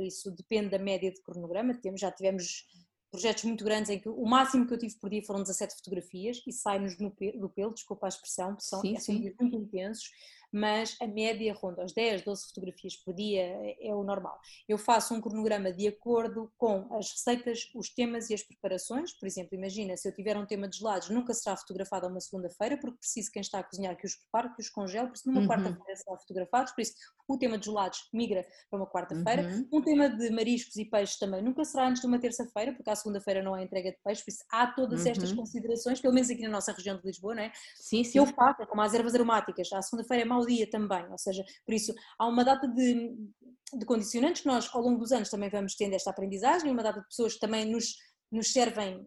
por isso depende da média de cronograma, temos, já tivemos projetos muito grandes em que o máximo que eu tive por dia foram 17 fotografias e sai-nos do pelo, desculpa a expressão, são, sim, são sim. muito intensos mas a média ronda aos 10, 12 fotografias por dia é, é o normal. Eu faço um cronograma de acordo com as receitas, os temas e as preparações. Por exemplo, imagina, se eu tiver um tema de gelados, nunca será fotografado a uma segunda-feira, porque preciso quem está a cozinhar que os prepare, que os congele, por isso numa uhum. quarta-feira será fotografado, por isso o tema de gelados migra para uma quarta-feira. Uhum. Um tema de mariscos e peixes também nunca será antes de uma terça-feira, porque à segunda-feira não há entrega de peixe, por isso há todas uhum. estas considerações, pelo menos aqui na nossa região de Lisboa, não é? Sim, sim. Eu faço, como as ervas aromáticas, à segunda-feira é mau dia também, ou seja, por isso há uma data de, de condicionantes que nós ao longo dos anos também vamos tendo esta aprendizagem, uma data de pessoas que também nos, nos servem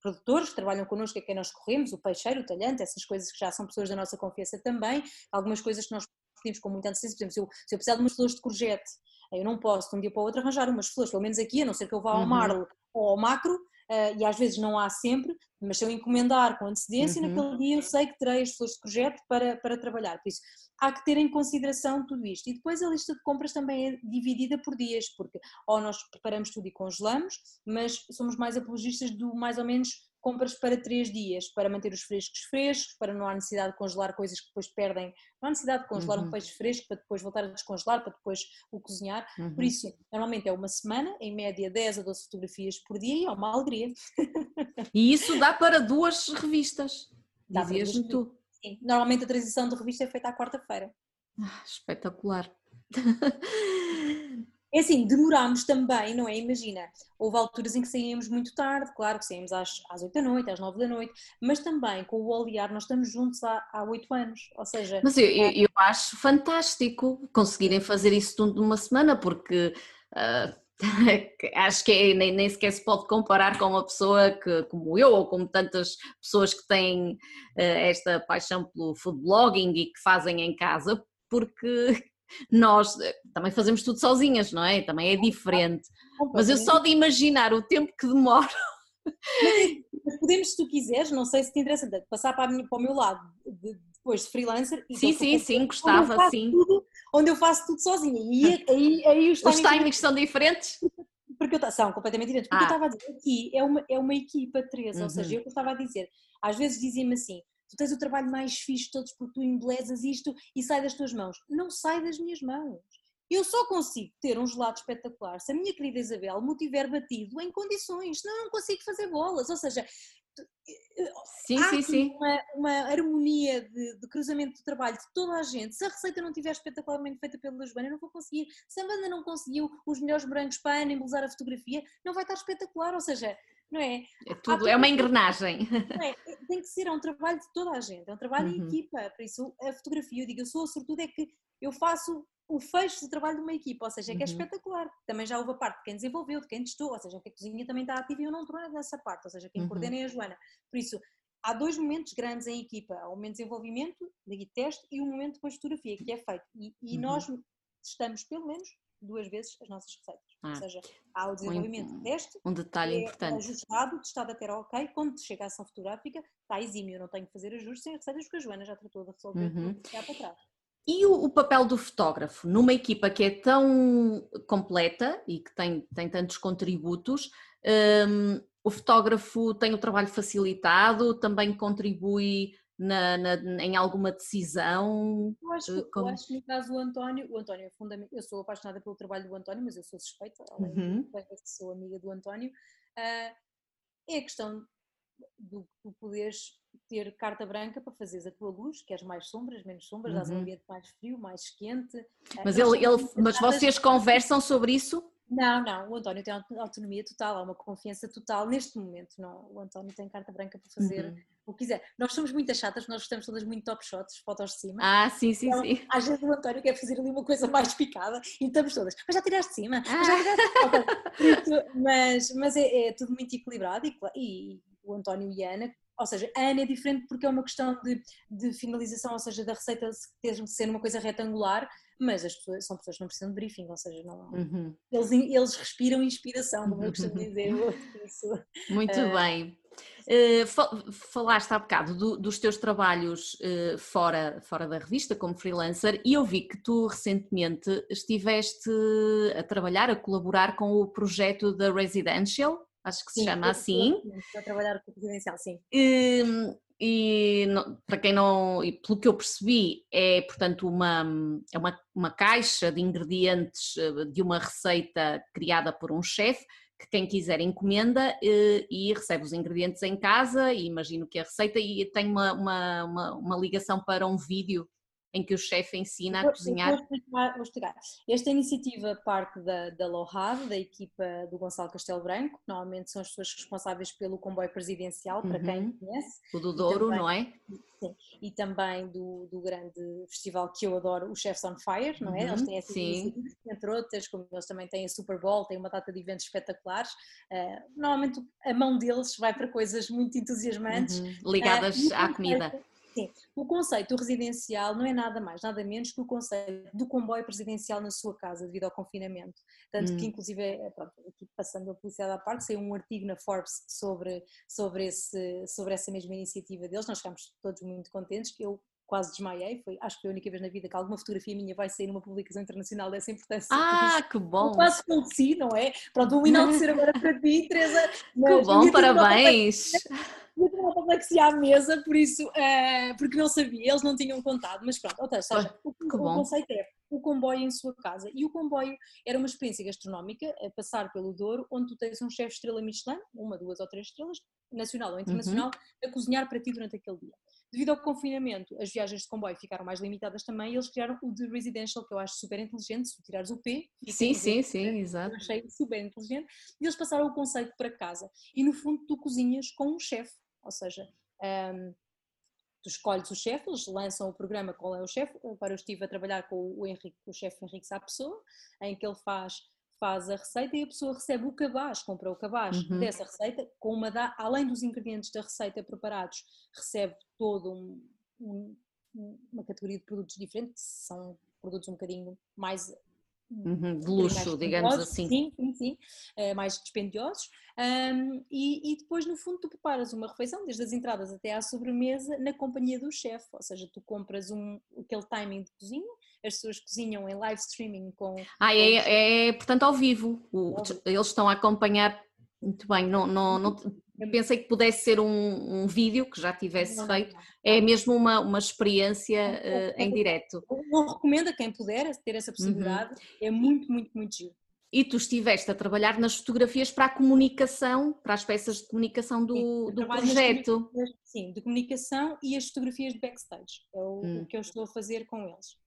produtores que trabalham connosco, a quem nós corremos, o peixeiro, o talhante, essas coisas que já são pessoas da nossa confiança também, algumas coisas que nós pedimos com muita antecedência, por exemplo, se eu, se eu precisar de umas flores de courgette, eu não posso de um dia para o outro arranjar umas flores, pelo menos aqui, a não ser que eu vá ao uhum. Marlo ou ao Macro, uh, e às vezes não há sempre, mas se eu encomendar com antecedência, uhum. naquele dia eu sei que terei as flores de projeto para, para trabalhar. Por isso, há que ter em consideração tudo isto. E depois a lista de compras também é dividida por dias, porque ou nós preparamos tudo e congelamos, mas somos mais apologistas do mais ou menos compras para três dias, para manter os frescos frescos, para não há necessidade de congelar coisas que depois perdem, não há necessidade de congelar uhum. um peixe fresco para depois voltar a descongelar, para depois o cozinhar. Uhum. Por isso, normalmente é uma semana, em média 10 a 12 fotografias por dia e é uma alegria. E isso dá para duas revistas, dizias-me tu. Sim, normalmente a transição de revista é feita à quarta-feira. Ah, espetacular. É assim, demorámos também, não é? Imagina, houve alturas em que saímos muito tarde, claro que saímos às, às 8 da noite, às 9 da noite, mas também com o Olear nós estamos juntos há, há 8 anos, ou seja... Mas eu, é... eu acho fantástico conseguirem fazer isso tudo numa semana, porque... Uh... acho que é, nem, nem sequer se pode comparar com uma pessoa que, como eu ou como tantas pessoas que têm uh, esta paixão pelo food blogging e que fazem em casa, porque nós eh, também fazemos tudo sozinhas, não é? Também é diferente. Mas eu só de imaginar o tempo que demora. Mas podemos, se tu quiseres, não sei se te interessa, passar para, minha, para o meu lado de, depois de freelancer. Sim, sim, sim, gostava, sim. Tudo, onde eu faço tudo sozinha. E aí, aí os, timings, os timings são diferentes? Porque eu, são completamente diferentes. Porque ah. eu estava a dizer, aqui é uma, é uma equipa, Teresa, uhum. ou seja, eu estava a dizer, às vezes dizia-me assim, tu tens o trabalho mais fixe de todos porque tu embelezas isto e sai das tuas mãos. Não sai das minhas mãos. Eu só consigo ter um gelado espetacular se a minha querida Isabel me tiver batido em condições, senão eu não consigo fazer bolas. Ou seja, sim, há sim, sim. Uma, uma harmonia de, de, cruzamento de trabalho de toda a gente. Se a receita não estiver espetacularmente feita pela Joana, eu não vou conseguir. Se a banda não conseguiu os melhores brancos para a Ana embelezar a fotografia, não vai estar espetacular. Ou seja, não é? É tudo, é uma engrenagem. É, tem que ser, é um trabalho de toda a gente, é um trabalho uhum. em equipa, por isso a fotografia, eu digo, eu sou a sortuda é que eu faço o fecho do trabalho de uma equipa, ou seja, é que é uhum. espetacular. Também já houve a parte de quem desenvolveu, de quem testou, ou seja, que a cozinha também está ativa e eu não estou nessa parte, ou seja, quem uhum. coordena é a Joana. Por isso, há dois momentos grandes em equipa, há o momento de desenvolvimento, de teste, e o momento depois de fotografia, que é feito. E, e uhum. nós testamos pelo menos duas vezes as nossas receitas. Ah, Ou seja, há o desenvolvimento um, teste, um detalhe é importante. ajustado, testado até ok, quando chega a ação fotográfica, está exímio, eu não tenho que fazer ajustes sem receitas, porque a Joana já tratou de resolver uhum. tudo para trás. E o, o, papel do fotógrafo numa equipa que é tão completa e que tem, tem tantos contributos, um, o fotógrafo tem o trabalho facilitado, também contribui na, na, em alguma decisão? Eu acho, como... eu acho que no caso do António, o António é fundamental, eu sou apaixonada pelo trabalho do António, mas eu sou suspeita, além uhum. de que sou amiga do António, uh, é a questão do, do poderes ter carta branca para fazeres a tua luz, queres mais sombras, menos sombras, uhum. dás um ambiente mais frio, mais quente. Ah, mas, ele, ele, mas vocês conversam sobre isso? Não, não, o António tem autonomia total, há uma confiança total neste momento. Não, o António tem carta branca para fazer uhum. O que quiser. Nós somos muito chatas, nós gostamos todas muito top shots, fotos de cima. Ah, sim, sim, então, sim. Às vezes o António quer fazer ali uma coisa mais picada e estamos todas, mas já tiraste de cima, ah. mas já tiraste mas, mas é, é, tudo muito equilibrado e, e o António e a Ana ou seja, a Ana é diferente porque é uma questão de, de finalização, ou seja, da receita ter de ser uma coisa retangular, mas as pessoas são pessoas que não precisam de briefing, ou seja, não, uhum. eles, eles respiram inspiração, como eu costumo dizer. Isso, Muito uh, bem. Uh, falaste há bocado do, dos teus trabalhos uh, fora, fora da revista, como freelancer, e eu vi que tu recentemente estiveste a trabalhar, a colaborar com o projeto da Residential, acho que se sim, chama assim. Estou a trabalhar com o residencial, sim. Ehm, e para quem não, e pelo que eu percebi, é portanto uma, é uma, uma caixa de ingredientes eh, de uma receita criada por um chefe que quem quiser encomenda e, eh, e recebe os ingredientes em casa e imagino que a receita e tem uma, uma, uma, uma ligação para um vídeo em que o chefe ensina a cozinhar? Vou explicar, vou explicar. Esta iniciativa parte da, da LOHAV, da equipa do Gonçalo Castelo Branco, que normalmente são as pessoas responsáveis pelo comboio presidencial, para quem uhum. conhece. O do Douro, também, não é? Sim, e também do, do grande festival que eu adoro, o Chefs on Fire, não é? Uhum, eles têm essa iniciativa, entre outras, como eles também têm a Super Bowl, têm uma data de eventos espetaculares. Uh, normalmente a mão deles vai para coisas muito entusiasmantes. Uhum, ligadas uh, à comida. Sim, o conceito residencial não é nada mais, nada menos que o conceito do comboio presidencial na sua casa devido ao confinamento. Tanto hum. que, inclusive, é, pronto, aqui passando a publicidade à parte, saiu um artigo na Forbes sobre, sobre, esse, sobre essa mesma iniciativa deles. Nós ficámos todos muito contentes, que eu quase desmaiei. Foi, acho que foi a única vez na vida que alguma fotografia minha vai sair numa publicação internacional dessa importância. Ah, que bom! Eu quase faleci, não é? Pronto, um enaltecer agora para ti, Teresa. Que bom, parabéns! Eu tinha uma apoplexia à mesa, por isso, uh, porque não sabia, eles não tinham contado, mas pronto, ou seja, o, o conceito é o comboio em sua casa. E o comboio era uma experiência gastronómica, a passar pelo Douro, onde tu tens um chefe estrela Michelin, uma, duas ou três estrelas, nacional ou internacional, uhum. a cozinhar para ti durante aquele dia. Devido ao confinamento, as viagens de comboio ficaram mais limitadas também e eles criaram o de Residential, que eu acho super inteligente, se tirares o P. Sim, sim, sim, exato. Achei super inteligente. E eles passaram o conceito para casa. E no fundo tu cozinhas com um chefe, ou seja, um, tu escolhes o chefe, eles lançam o programa qual é o chefe. Agora eu estive a trabalhar com o Henrique, o chefe Henrique Sá Pessoa, em que ele faz faz a receita e a pessoa recebe o cabaz, compra o cabaz uhum. dessa receita, com uma da, além dos ingredientes da receita preparados, recebe todo um, um, uma categoria de produtos diferentes, são produtos um bocadinho mais Uhum, de luxo, digamos assim. Sim, sim, sim, uh, mais dispendiosos. Um, e, e, depois, no fundo, tu preparas uma refeição, desde as entradas até à sobremesa, na companhia do chefe. Ou seja, tu compras um, aquele timing de cozinha, as pessoas cozinham em live streaming com. Ah, é, é, portanto ao vivo. O, eles estão a acompanhar. Muito bem, não, não, não, pensei que pudesse ser um, um vídeo que já tivesse não, feito, é mesmo uma, uma experiência uh, em direto. Não recomendo a quem puder ter essa possibilidade, uhum. é muito, muito, muito giro. E tu estiveste a trabalhar nas fotografias para a comunicação, para as peças de comunicação do, sim, do projeto. Sim, de comunicação e as fotografias de backstage, é o, hum. o que eu estou a fazer com eles.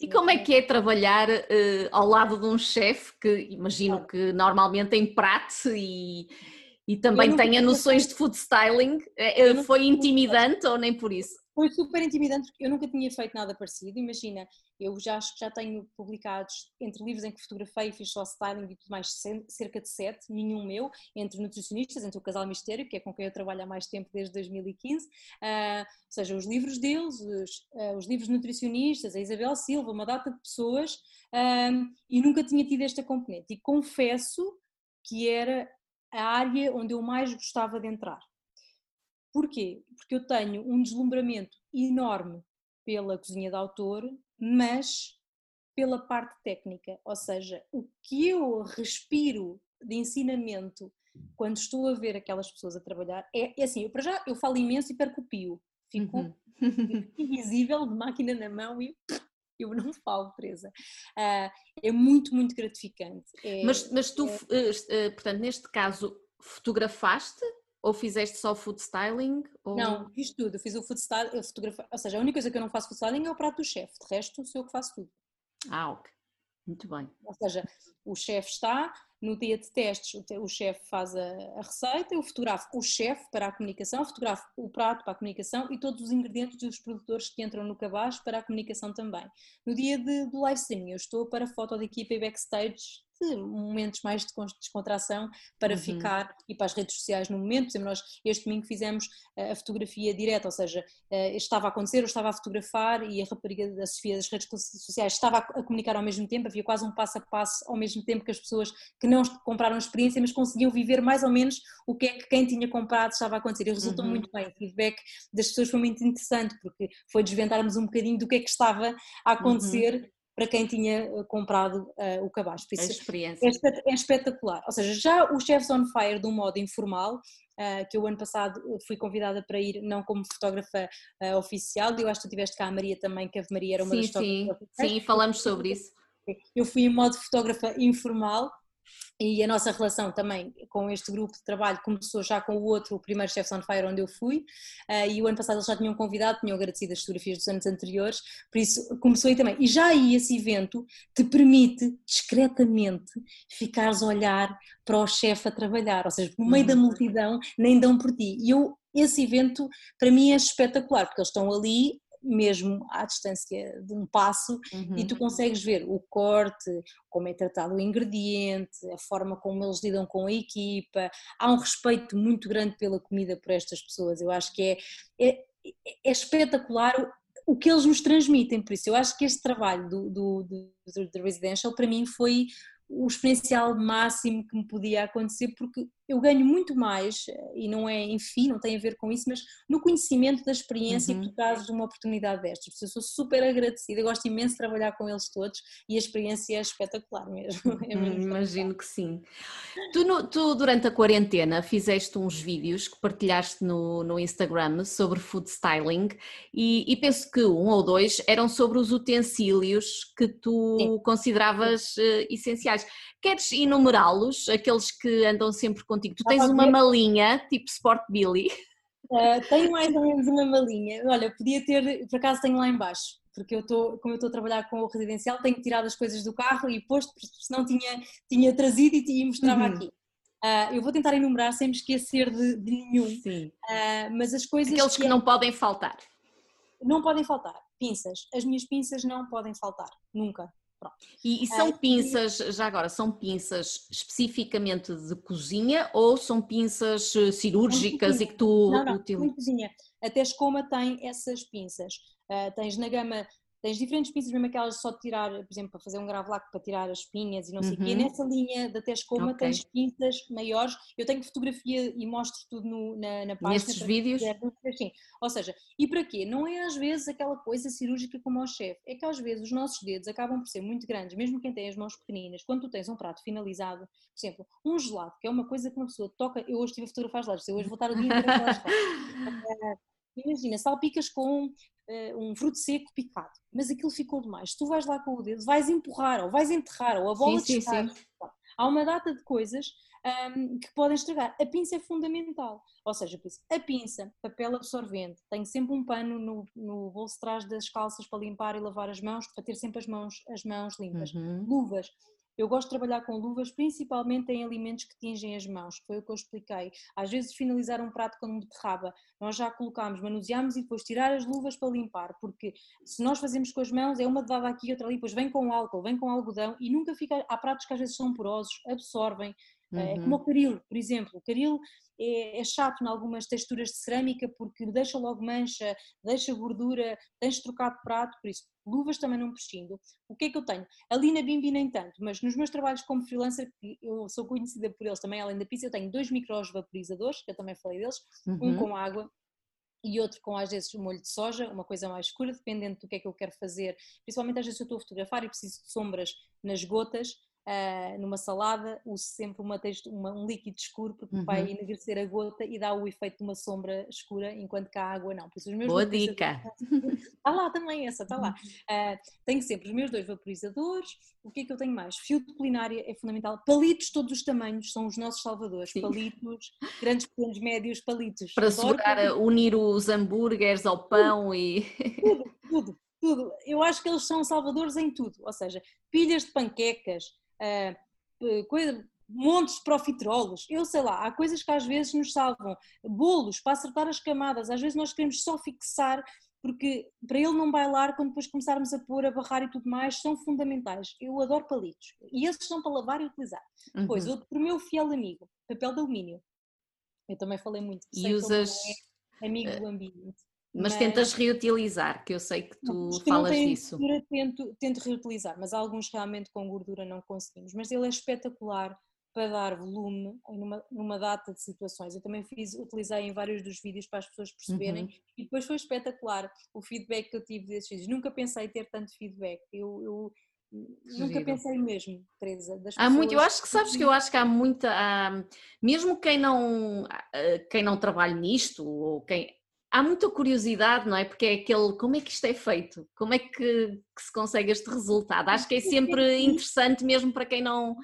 E como é que é trabalhar uh, ao lado de um chefe que imagino que normalmente tem prato e, e também tenha noções de food styling? Eh, foi intimidante ou nem por isso? Foi super intimidante porque eu nunca tinha feito nada parecido. Imagina, eu já acho que já tenho publicados entre livros em que fotografei e fiz só styling e tudo mais, cerca de sete, nenhum meu, entre nutricionistas, entre o Casal Mistério, que é com quem eu trabalho há mais tempo desde 2015, uh, ah, ou seja, os livros deles, os, uh, os, livros nutricionistas, a Isabel Silva, uma data de pessoas, uh, e nunca tinha tido esta componente. E confesso que era a área onde eu mais gostava de entrar. Porquê? Porque eu tenho um deslumbramento enorme pela cozinha de autor, mas pela parte técnica, ou seja, o que eu respiro de ensinamento quando estou a ver aquelas pessoas a trabalhar é, é assim, eu, para já eu falo imenso e perco o pio, fico uhum. invisível de máquina na mão e eu não falo, Teresa. Uh, é muito, muito gratificante. É, mas, mas tu, é... uh, portanto, neste caso, fotografaste ou fizeste só food styling? Ou... Não, fiz tudo. Eu fiz o food styling, eu fotografei, ou seja, a única coisa que eu não faço food styling é o prato do chefe, de resto sou eu que faço tudo. Ah, ok. Muito bem. Ou seja, o chefe está, no dia de testes, o, chefe faz a, a, receita, eu fotografo o chefe para a comunicação, fotografo o prato para a comunicação e todos os ingredientes dos produtores que entram no cabaz para a comunicação também. No dia de, do live streaming, eu estou para foto de equipa e backstage de momentos mais de descontração para uhum. ficar e para as redes sociais no momento. Por exemplo, nós este domingo fizemos eh, a fotografia direta, ou seja, eh, estava a acontecer, eu estava a fotografar e a rapariga da Sofia das redes sociais estava a comunicar ao mesmo tempo, havia quase um passo a passo ao mesmo tempo que as pessoas que não compraram a experiência, mas conseguiam viver mais ou menos o que é que quem tinha comprado estava a acontecer. E resultou uhum. muito bem. O feedback das pessoas foi muito interessante, porque foi desvendarmos um bocadinho do que é que estava a acontecer. Uhum para quem tinha eh, comprado uh, o cabaz. Por isso, experiência. É, é, espetacular. Ou seja, já o Chefs on Fire de um modo informal, uh, que eu ano passado fui convidada para ir, não como fotógrafa uh, oficial, eu acho que tu tiveste cá a Maria também, que a Maria era uma sim, das. Sim, sim, falamos sobre isso. Eu fui em modo fotógrafa informal e a nossa relação também com este grupo de trabalho começou já com o outro, o primeiro Chefs on Fire, onde eu fui, uh, e o ano passado eles já tinham convidado, tinham agradecido as fotografias dos anos anteriores, por isso começou aí também. E já aí esse evento te permite, discretamente, ficares a olhar para o chefe a trabalhar, ou seja, no meio da uhum. multidão nem dão por ti. E eu, esse evento, para mim é espetacular, porque eles estão ali mesmo à distância de um passo uhum. e tu uhum. consegues ver o corte, como é tratado o ingrediente, a forma como eles lidam com a equipa. Há um respeito muito grande pela comida por estas pessoas. Eu acho que é, é, é espetacular o que eles nos transmitem. Por isso, eu acho que este trabalho do, do, do, do Residential para mim foi o exponencial máximo que me podia acontecer, porque eu ganho muito mais, e não é, enfim, não tem a ver com isso, mas no conhecimento da experiência uhum. e por causa uma oportunidade destas. Eu sou super agradecida, eu gosto imenso de trabalhar com eles todos e a experiência é espetacular mesmo. É mesmo imagino que sim. Tu, no, tu, durante a quarentena, fizeste uns vídeos que partilhaste no, no Instagram sobre food styling e, e penso que um ou dois eram sobre os utensílios que tu sim. consideravas uh, essenciais. Queres enumerá-los, aqueles que andam sempre contigo? Tu tens uma malinha, tipo Sport Billy. Uh, tenho mais ou menos uma malinha. Olha, podia ter, por acaso tenho lá embaixo, porque eu estou, como eu estou a trabalhar com o residencial, tenho tirado as coisas do carro e posto, senão tinha, tinha trazido e, e mostrava uhum. aqui. Uh, eu vou tentar enumerar sem me esquecer de, de nenhum. Sim. Uh, mas as coisas. Aqueles que, que não podem faltar. Não podem faltar. Pinças. As minhas pinças não podem faltar. Nunca. E, e, são pinças, já agora, são pinças especificamente de cozinha ou são pinças eh, cirúrgicas e que tu não, não, utilizas? cozinha. Até escoma tem essas pinças. Uh, tens na gama tens diferentes pinças, mesmo aquelas só de tirar, por exemplo, para fazer um gravlac para tirar as espinhas e não sei o uhum. quê. Nessa linha da Tescoma okay. tens pinças maiores. Eu tenho fotografia e mostro tudo no, na, na página. Nestes vídeos? Sim. Ou seja, e para quê? Não é às vezes aquela coisa cirúrgica como ao chefe. É que às vezes os nossos dedos acabam por ser muito grandes, mesmo quem tem as mãos pequeninas. Quando tu tens um prato finalizado, por exemplo, um gelado, que é uma coisa que uma pessoa toca. Eu hoje estive a fotografar gelados, eu hoje vou estar o dia inteiro a falar Imagina, salpicas com um fruto seco picado, mas aquilo ficou demais. Se tu vais lá com o dedo, vais empurrar, ou vais enterrar, ou a bola sim, sim, sim. Há uma data de coisas um, que podem estragar. A pinça é fundamental. Ou seja, a pinça, papel absorvente, tenho sempre um pano no, no bolso de trás das calças para limpar e lavar as mãos, para ter sempre as mãos, as mãos limpas. Uhum. Luvas, eu gosto de trabalhar com luvas, principalmente em alimentos que tingem as mãos, que foi o que eu expliquei. Às vezes, finalizar um prato com uma beterraba, nós já colocamos, manuseamos e depois tirar as luvas para limpar, porque se nós fazemos com as mãos, é uma dada aqui e outra ali, depois vem com álcool, vem com algodão e nunca fica. Há pratos que às vezes são porosos, absorvem. Uhum. É como o caril, por exemplo. O caril é, é, chato em algumas texturas de cerâmica porque deixa logo mancha, deixa gordura, tens de trocar de prato, por isso luvas também não prescindo. O que é que eu tenho? Ali na Bimbi nem tanto, mas nos meus trabalhos como freelancer, eu sou conhecida por eles também, além da pizza, eu tenho dois micros vaporizadores, que eu também falei deles, uhum. um com água e outro com às vezes molho de soja, uma coisa mais escura, dependendo do que é que eu quero fazer. Principalmente às vezes eu estou a fotografar e preciso de sombras nas gotas, uh, numa salada, uso sempre uma uma, um líquido escuro porque uhum. vai enegrecer a gota e dá o efeito de uma sombra escura, enquanto que a água não. Por isso, os meus Boa dica! Está lá também essa, está lá. Uh, tenho sempre os meus dois vaporizadores. O que é que eu tenho mais? Fio de culinária é fundamental. Palitos todos os tamanhos são os nossos salvadores. Sim. Palitos, grandes, pequenos, médios, palitos. Para segurar, unir os hambúrgueres ao pão e... Tudo, tudo, tudo. Eu acho que eles são salvadores em tudo. Ou seja, pilhas de panquecas, uh, coisa, montes de profiteroles, eu sei lá, há coisas que às vezes nos salvam, bolos para acertar as camadas, às vezes nós queremos só fixar porque para ele não bailar, quando depois começarmos a pôr, a barrar e tudo mais, são fundamentais. Eu adoro palitos e esses são para lavar e utilizar. Uhum. Depois, outro para o meu fiel amigo, papel de alumínio. Eu também falei muito. E usas. É amigo do ambiente. Mas, mas, tentas reutilizar, que eu sei que tu não, falas não disso. Gordura, tento, tento reutilizar, mas alguns realmente com gordura não conseguimos. Mas ele é espetacular para dar volume numa, numa data de situações. Eu também fiz, utilizei em vários dos vídeos para as pessoas perceberem uhum. e depois foi espetacular o feedback que eu tive desses vídeos. Nunca pensei ter tanto feedback. Eu, eu nunca pensei mesmo, Teresa. há muito, eu acho que sabes que eu acho que há muita, há, mesmo quem não, quem não trabalha nisto ou quem há muita curiosidade, não é? Porque é aquele como é que isto é feito, como é que, que se consegue este resultado. Acho que é sempre interessante mesmo para quem não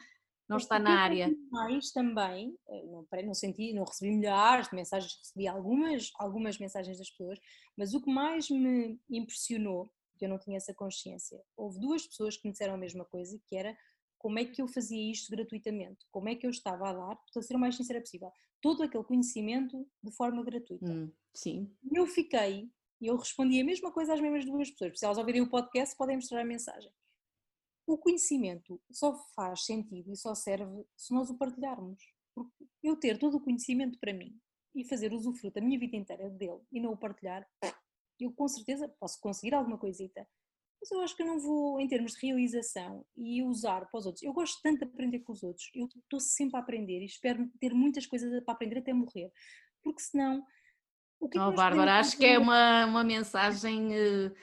não está na área. Mais também, eh, não, não senti, não recebi milhares de mensagens, recebi algumas, algumas mensagens das pessoas, mas o que mais me impressionou, que eu não tinha essa consciência, houve duas pessoas que me disseram a mesma coisa, que era como é que eu fazia isto gratuitamente, como é que eu estava a dar, para ser o mais sincera possível, todo aquele conhecimento de forma gratuita. Hum, sim. E eu fiquei, e eu respondi a mesma coisa às mesmas duas pessoas, se elas ouvirem o podcast podem mostrar a mensagem o conhecimento só faz sentido e só serve se nós o partilharmos. Porque eu ter todo o conhecimento para mim e fazer usufruto a minha vida inteira dele e não o partilhar, eu com certeza posso conseguir alguma coisita. Mas eu acho que eu não vou, em termos de realização e usar para os outros. Eu gosto tanto de aprender com os outros, eu estou sempre a aprender e espero ter muitas coisas para aprender até morrer. Porque senão. O que é que oh, Bárbara, acho que é uma, uma mensagem. Uh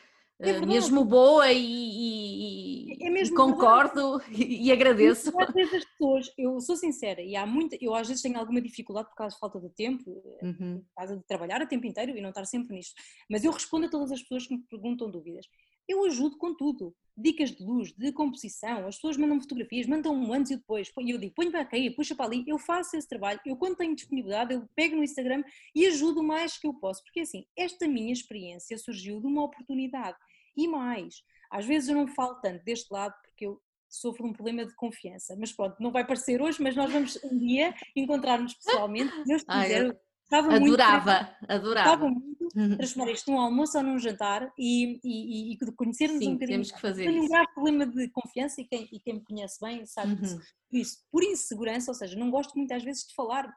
é eh, mesmo boa e, e, é mesmo e concordo e, e agradeço. Às vezes as pessoas, eu sou sincera, e há muita, eu às vezes tenho alguma dificuldade por causa de falta de tempo, eh, uhum. por causa de trabalhar a tempo inteiro e não estar sempre nisto, mas eu respondo a todas as pessoas que me perguntam dúvidas. Eu ajudo com tudo, dicas de luz, de composição, as pessoas mandam fotografias, mandam um antes e depois, e eu digo, põe para aqui, puxa para ali, eu faço esse trabalho, eu quando tenho disponibilidade, eu pego no Instagram e ajudo o mais que eu posso, porque assim, esta minha experiência surgiu de uma oportunidade, e mais, às vezes eu não falo tanto deste lado porque eu sofro um problema de confiança, mas pronto, não vai parecer hoje, mas nós vamos um dia encontrar-nos pessoalmente, Deus quiser, Estava adorava, muito, adorava. Estava muito uhum. transformar isto num almoço ou num jantar e, e, e conhecermos Sim, um bocadinho. temos que fazer Tenho um grave problema de confiança e quem, e quem me conhece bem sabe uhum. isso. Por insegurança, ou seja, não gosto muitas vezes de falar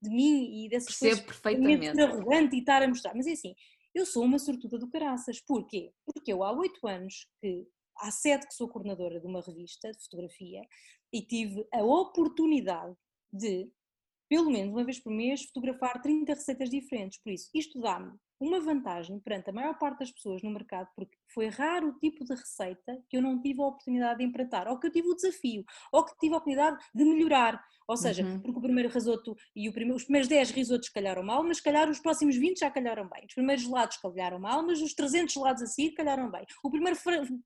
de mim e dessas Percebo coisas. perfeitamente. Ser arrogante e estar a mostrar. Mas é assim, eu sou uma sortuda do caraças. Porquê? Porque eu há oito anos que há sete que sou coordenadora de uma revista de fotografia e tive a oportunidade de pelo menos uma vez por mês, fotografar 30 receitas diferentes. Por isso, isto dá-me uma vantagem perante a maior parte das pessoas no mercado, porque foi raro o tipo de receita que eu não tive a oportunidade de empratar, ou que eu tive o desafio, ou que tive a oportunidade de melhorar. Ou seja, uhum. porque o primeiro risoto e primeiro, os primeiros 10 risotos calharam mal, mas calhar os próximos 20 já calharam bem. Os primeiros gelados calharam mal, mas os 300 gelados a seguir calharam bem. O primeiro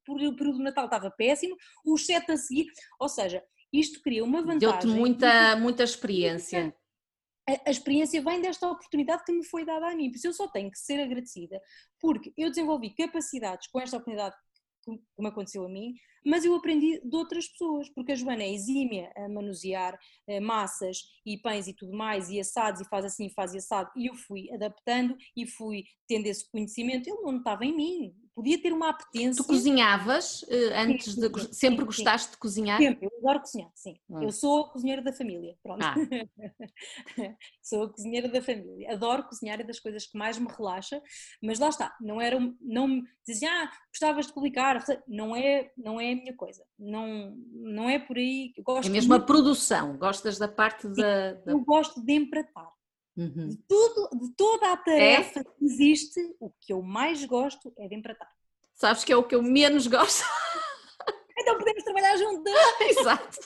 período do Natal estava péssimo, os 7 a seguir, ou seja, isto cria uma vantagem. Deu-te muita, muita experiência. A, a, experiência vem desta oportunidade que me foi dada a mim, por isso eu só tenho que ser agradecida, porque eu desenvolvi capacidades com esta oportunidade me aconteceu a mim, mas eu aprendi de outras pessoas, porque a Joana é exímia a manusear eh, massas e pães e tudo mais, e assados, e faz assim, faz assado, e eu fui adaptando e fui tendo esse conhecimento, ele não estava em mim, podia ter uma apetência. Tu cozinhavas uh, antes sim, sim, de. Sim, sempre gostaste de cozinhar? Sempre, eu adoro cozinhar, sim. Hum. Eu sou a cozinheira da família, pronto. Ah. sou a cozinheira da família. Adoro cozinhar, é das coisas que mais me relaxa, mas lá está, não era. Não dizia, ah, gostavas de publicar, não é, não é a minha coisa. Não, não é por aí. gosto é mesmo a produção, gostas da parte da. da... Eu gosto de empratar. Uhum. De, tudo, de toda a tarefa é? que existe, o que eu mais gosto é de empratar. Sabes que é o que eu menos gosto? Então podemos trabalhar juntos. Exato.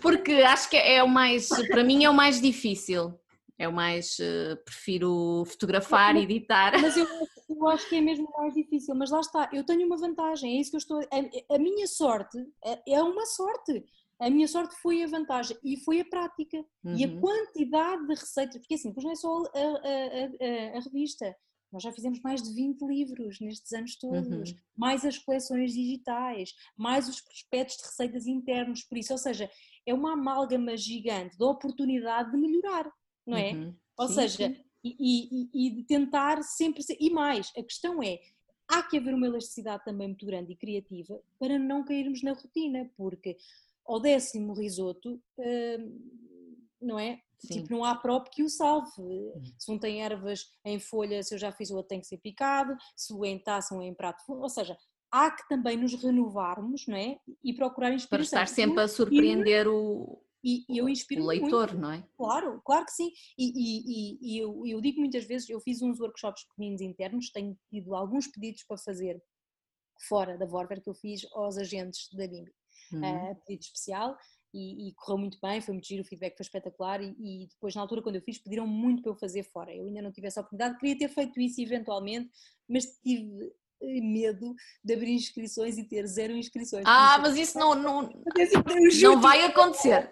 Porque acho que é o mais, para mim é o mais difícil. É o mais, uh, prefiro fotografar, mas, editar. Mas eu, eu, acho que é mesmo mais difícil. Mas lá está, eu tenho uma vantagem, é isso que eu estou. A, a minha sorte é, é uma sorte a minha sorte foi a vantagem e foi a prática uhum. e a uhum. quantidade de receitas, porque assim, pois não é só a, a, a, a, revista, nós já fizemos mais de 20 livros nestes anos todos, uhum. mais as coleções digitais, mais os prospectos de receitas internos, por isso, ou seja, é uma amálgama gigante de oportunidade de melhorar, não é? Uhum. Ou sim, seja, sim. E, e, e, de tentar sempre ser. E mais, a questão é: há que haver uma elasticidade também muito grande e criativa para não cairmos na rotina, porque ao décimo risoto, hum, não é? Sim. Tipo, não há próprio que o salve. Uhum. Se um tem ervas em folha, se eu já fiz o outro tem que ser picado, se o em taça ou em prato, ou seja, há que também nos renovarmos, não é? E procurar inspiração. Para estar sempre a surpreender o, e, eu inspiro o leitor, muito. não é? Claro, claro que sim. E, e, e eu, eu, digo muitas vezes, eu fiz uns workshops pequeninos internos, tenho tido alguns pedidos para fazer fora da Vorver que eu fiz aos agentes da BIMBI, uhum. uh, pedido especial, e, e, correu muito bem, foi muito giro, o feedback foi espetacular e, e, depois na altura quando eu fiz pediram muito para eu fazer fora, eu ainda não tive essa oportunidade, queria ter feito isso eventualmente, mas tive medo de abrir inscrições e ter zero inscrições. Ah, mas isso não, não, não vai acontecer.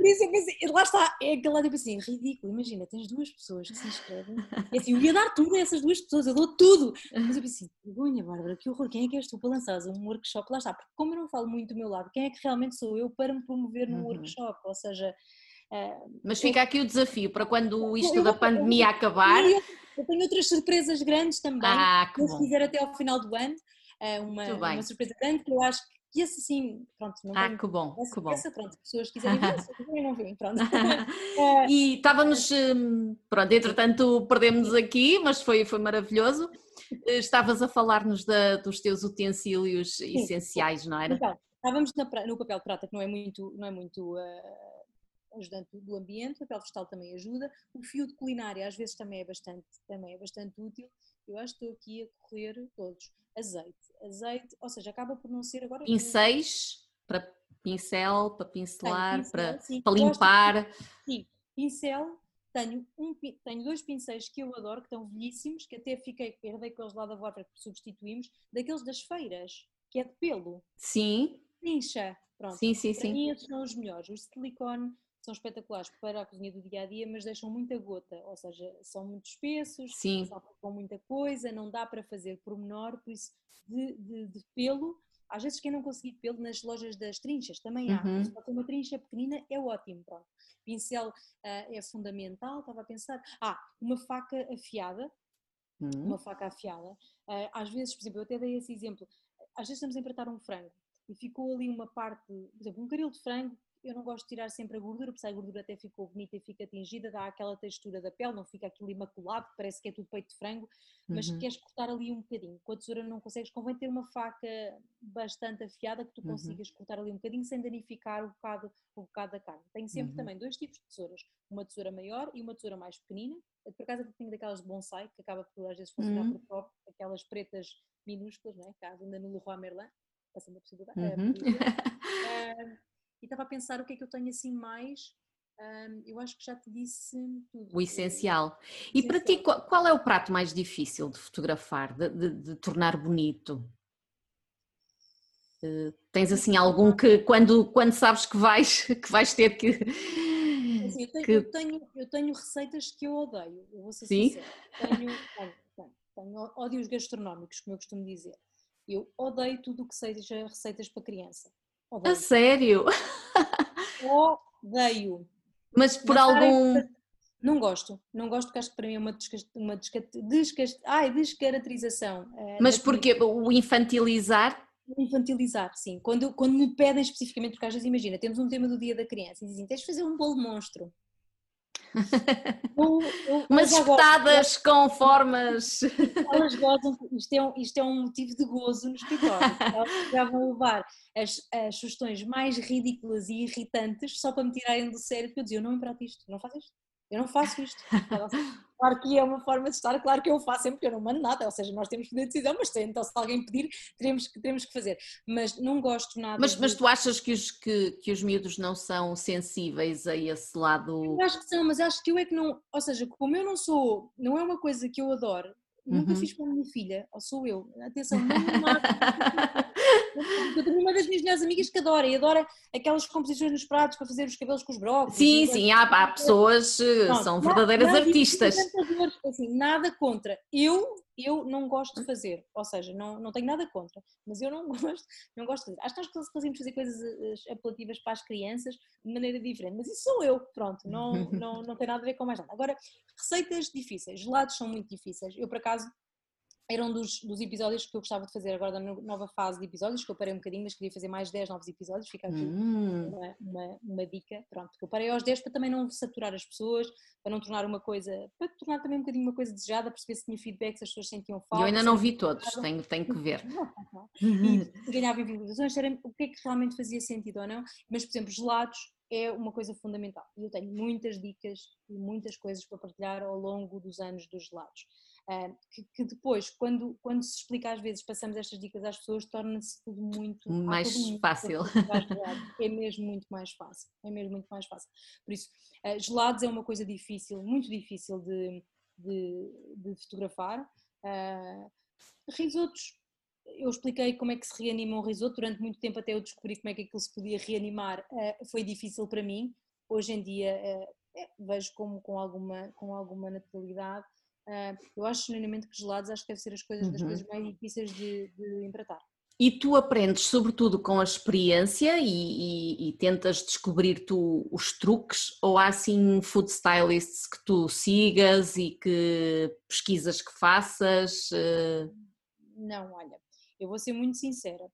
Por isso, isso eu pensei, lá está, é aquele lado tipo assim, ridículo, imagina, tens duas pessoas que se inscrevem, e assim, eu ia dar tudo a essas duas pessoas, eu dou tudo, mas eu pensei, vergonha Bárbara, que horror, quem é que és tu para lançares um workshop, lá está, porque como eu não falo muito do meu lado, quem é que realmente sou eu para me promover num uhum. workshop, ou seja... Uh, mas fica aqui o desafio para quando isto da pandemia acabar. Eu tenho outras surpresas grandes também. Ah, que se quiser até ao final do ano, eh, uma, uma surpresa grande que eu acho que esse assim, pronto, não Ah, que bom, essa, que bom. Essa, pronto, pessoas quiserem ver, se quiserem não veem, pronto. e estávamos, hum, pronto, entretanto perdemos aqui, mas foi, foi maravilhoso. Eh, estavas a falar-nos dos teus utensílios Sim. essenciais, não era? Então, estávamos na, no papel de prata, que não é muito, não é muito uh, ajudante do ambiente, o papel vegetal também ajuda, o fio de culinária às vezes também é bastante, também é bastante útil, eu acho que estou aqui a correr todos. Azeite, azeite, ou seja, acaba por não ser agora... Pincéis, para pincel, para pincelar, pincel, para, para limpar... De, sim, pincel, tenho, um, tenho dois pincéis que eu adoro, que estão velhíssimos, que até fiquei, herdei com eles lá da Water que substituímos, daqueles das feiras, que é de pelo. Sim. Pincha, pronto. Sim, sim, Para sim. mim esses são os melhores. Os de silicone são espetaculares para a cozinha do dia a dia, mas deixam muita gota, ou seja, são muito espessos, Sim. com muita coisa, não dá para fazer pormenor, por isso de, de, de, pelo. Às vezes quem não conseguir pelo nas lojas das trinchas também há, uhum. uma trincha pequenina é ótimo, pronto. Pincel uh, é fundamental, estava a pensar. Ah, uma faca afiada, uhum. uma faca afiada. Uh, às vezes, por exemplo, eu até dei esse exemplo, às vezes estamos a empratar um frango e ficou ali uma parte, por exemplo, um caril de frango eu não gosto de tirar sempre a gordura, porque a gordura até ficou bonita e fica tingida, dá aquela textura da pele, não fica aquilo imaculado, parece que é tudo peito de frango, mas uhum. queres cortar ali um bocadinho. Com a tesoura não consegues, convém ter uma faca bastante afiada que tu uhum. consigas uhum. cortar ali um bocadinho sem danificar o bocado, o bocado da carne. Tenho sempre uhum. também dois tipos de tesouras, uma tesoura maior e uma tesoura mais pequenina. Por acaso eu tenho daquelas de bonsai, que acaba por às vezes funcionar uhum. por próprio, aquelas pretas minúsculas, não é? Caso ainda no Leroy Merlin, passando a possibilidade. Uhum. e estava a pensar o que é que eu tenho assim mais. Um, eu acho que já te disse tudo. O essencial. E para ti, qual, qual, é o prato mais difícil de fotografar, de, de, de tornar bonito? Uh, tens assim algum que quando, quando sabes que vais, que vais ter que. Assim, eu, tenho, que... Eu, tenho, eu, tenho, receitas que eu odeio, eu vou ser Sim? sincera. Tenho, tenho, tenho ódios gastronómicos, como eu costumo dizer. Eu odeio tudo o que seja receitas para criança. Odeio. A sério? Odeio. Mas por Mas algum. Não gosto, não gosto porque acho que para mim é uma, desca... uma desca... Desca... Ai, descaracterização. É, Mas porque o infantilizar? Infantilizar, sim. Quando, quando me pedem especificamente, porque às vezes imagina, temos um tema do dia da criança e dizem tens de fazer um bolo monstro. Umas espetadas com formas. Elas gozam, isto é, um, isto é um motivo de gozo no escritório. Elas já vão levar as, as sugestões mais ridículas e irritantes só para me tirarem do sério, porque eu dizia: Eu não me prato isto, não faz isto. Eu não faço isto. Claro que é uma forma de estar, claro que eu faço sempre, porque eu não mando nada, ou seja, nós temos poder de decisão, mas então se alguém pedir, teremos que, teremos que fazer. Mas não gosto nada. Mas, de... mas tu achas que os, que, que os miúdos não são sensíveis a esse lado? Eu acho que são, mas acho que eu é que não, ou seja, como eu não sou, não é uma coisa que eu adoro, Uhum. Nunca fiz para a minha filha, ou sou eu. Atenção, não Eu tenho uma das minhas melhores amigas que adora e adora aquelas composições nos pratos para fazer os cabelos com os brócolis. Sim, sim, há, há pessoas que são verdadeiras nada, artistas. Assim, nada contra. Eu, eu não gosto de fazer, ou seja, não, não tenho nada contra, mas eu não gosto, não gosto de fazer. Acho que nós conseguimos fazer coisas eh, apelativas para as crianças de maneira diferente, mas isso sou eu, pronto, não, não, não tem nada a ver com mais nada. Agora, receitas difíceis, gelados são muito difíceis. Eu, por acaso, era um dos, dos, episódios que eu gostava de fazer agora na nova fase de episódios, que eu parei um bocadinho, mas queria fazer mais 10 novos episódios, fica aqui hum. uma, uma, uma, dica, pronto, que eu parei aos 10 para também não saturar as pessoas, para não tornar uma coisa, para tornar também um bocadinho uma coisa desejada, perceber se tinha feedback, se as pessoas sentiam falta. Eu ainda não vi todos, tenho, tenho que ver. e se ganhava visualizações, o que é que realmente fazia sentido ou não, mas por exemplo, gelados é uma coisa fundamental, e eu tenho muitas dicas e muitas coisas para partilhar ao longo dos anos dos gelados. Uh, que, que, depois, quando, quando se explica às vezes, passamos estas dicas às pessoas, torna-se tudo muito mais tudo muito fácil. É mesmo muito mais fácil. É mesmo muito mais fácil. Por isso, uh, gelados é uma coisa difícil, muito difícil de, de, de fotografar. Uh, risotos, eu expliquei como é que se reanima um risoto, durante muito tempo até eu descobri como é que aquilo se podia reanimar, foi difícil para mim. Hoje em dia é, vejo como com alguma, com alguma naturalidade eu acho genuinamente que gelados acho que deve ser as coisas, uhum. das coisas mais difíceis de, de empratar. E tu aprendes sobretudo com a experiência e, e, e, tentas descobrir tu os truques ou há assim food stylists que tu sigas e que pesquisas que faças? Não, olha, eu vou ser muito sincera.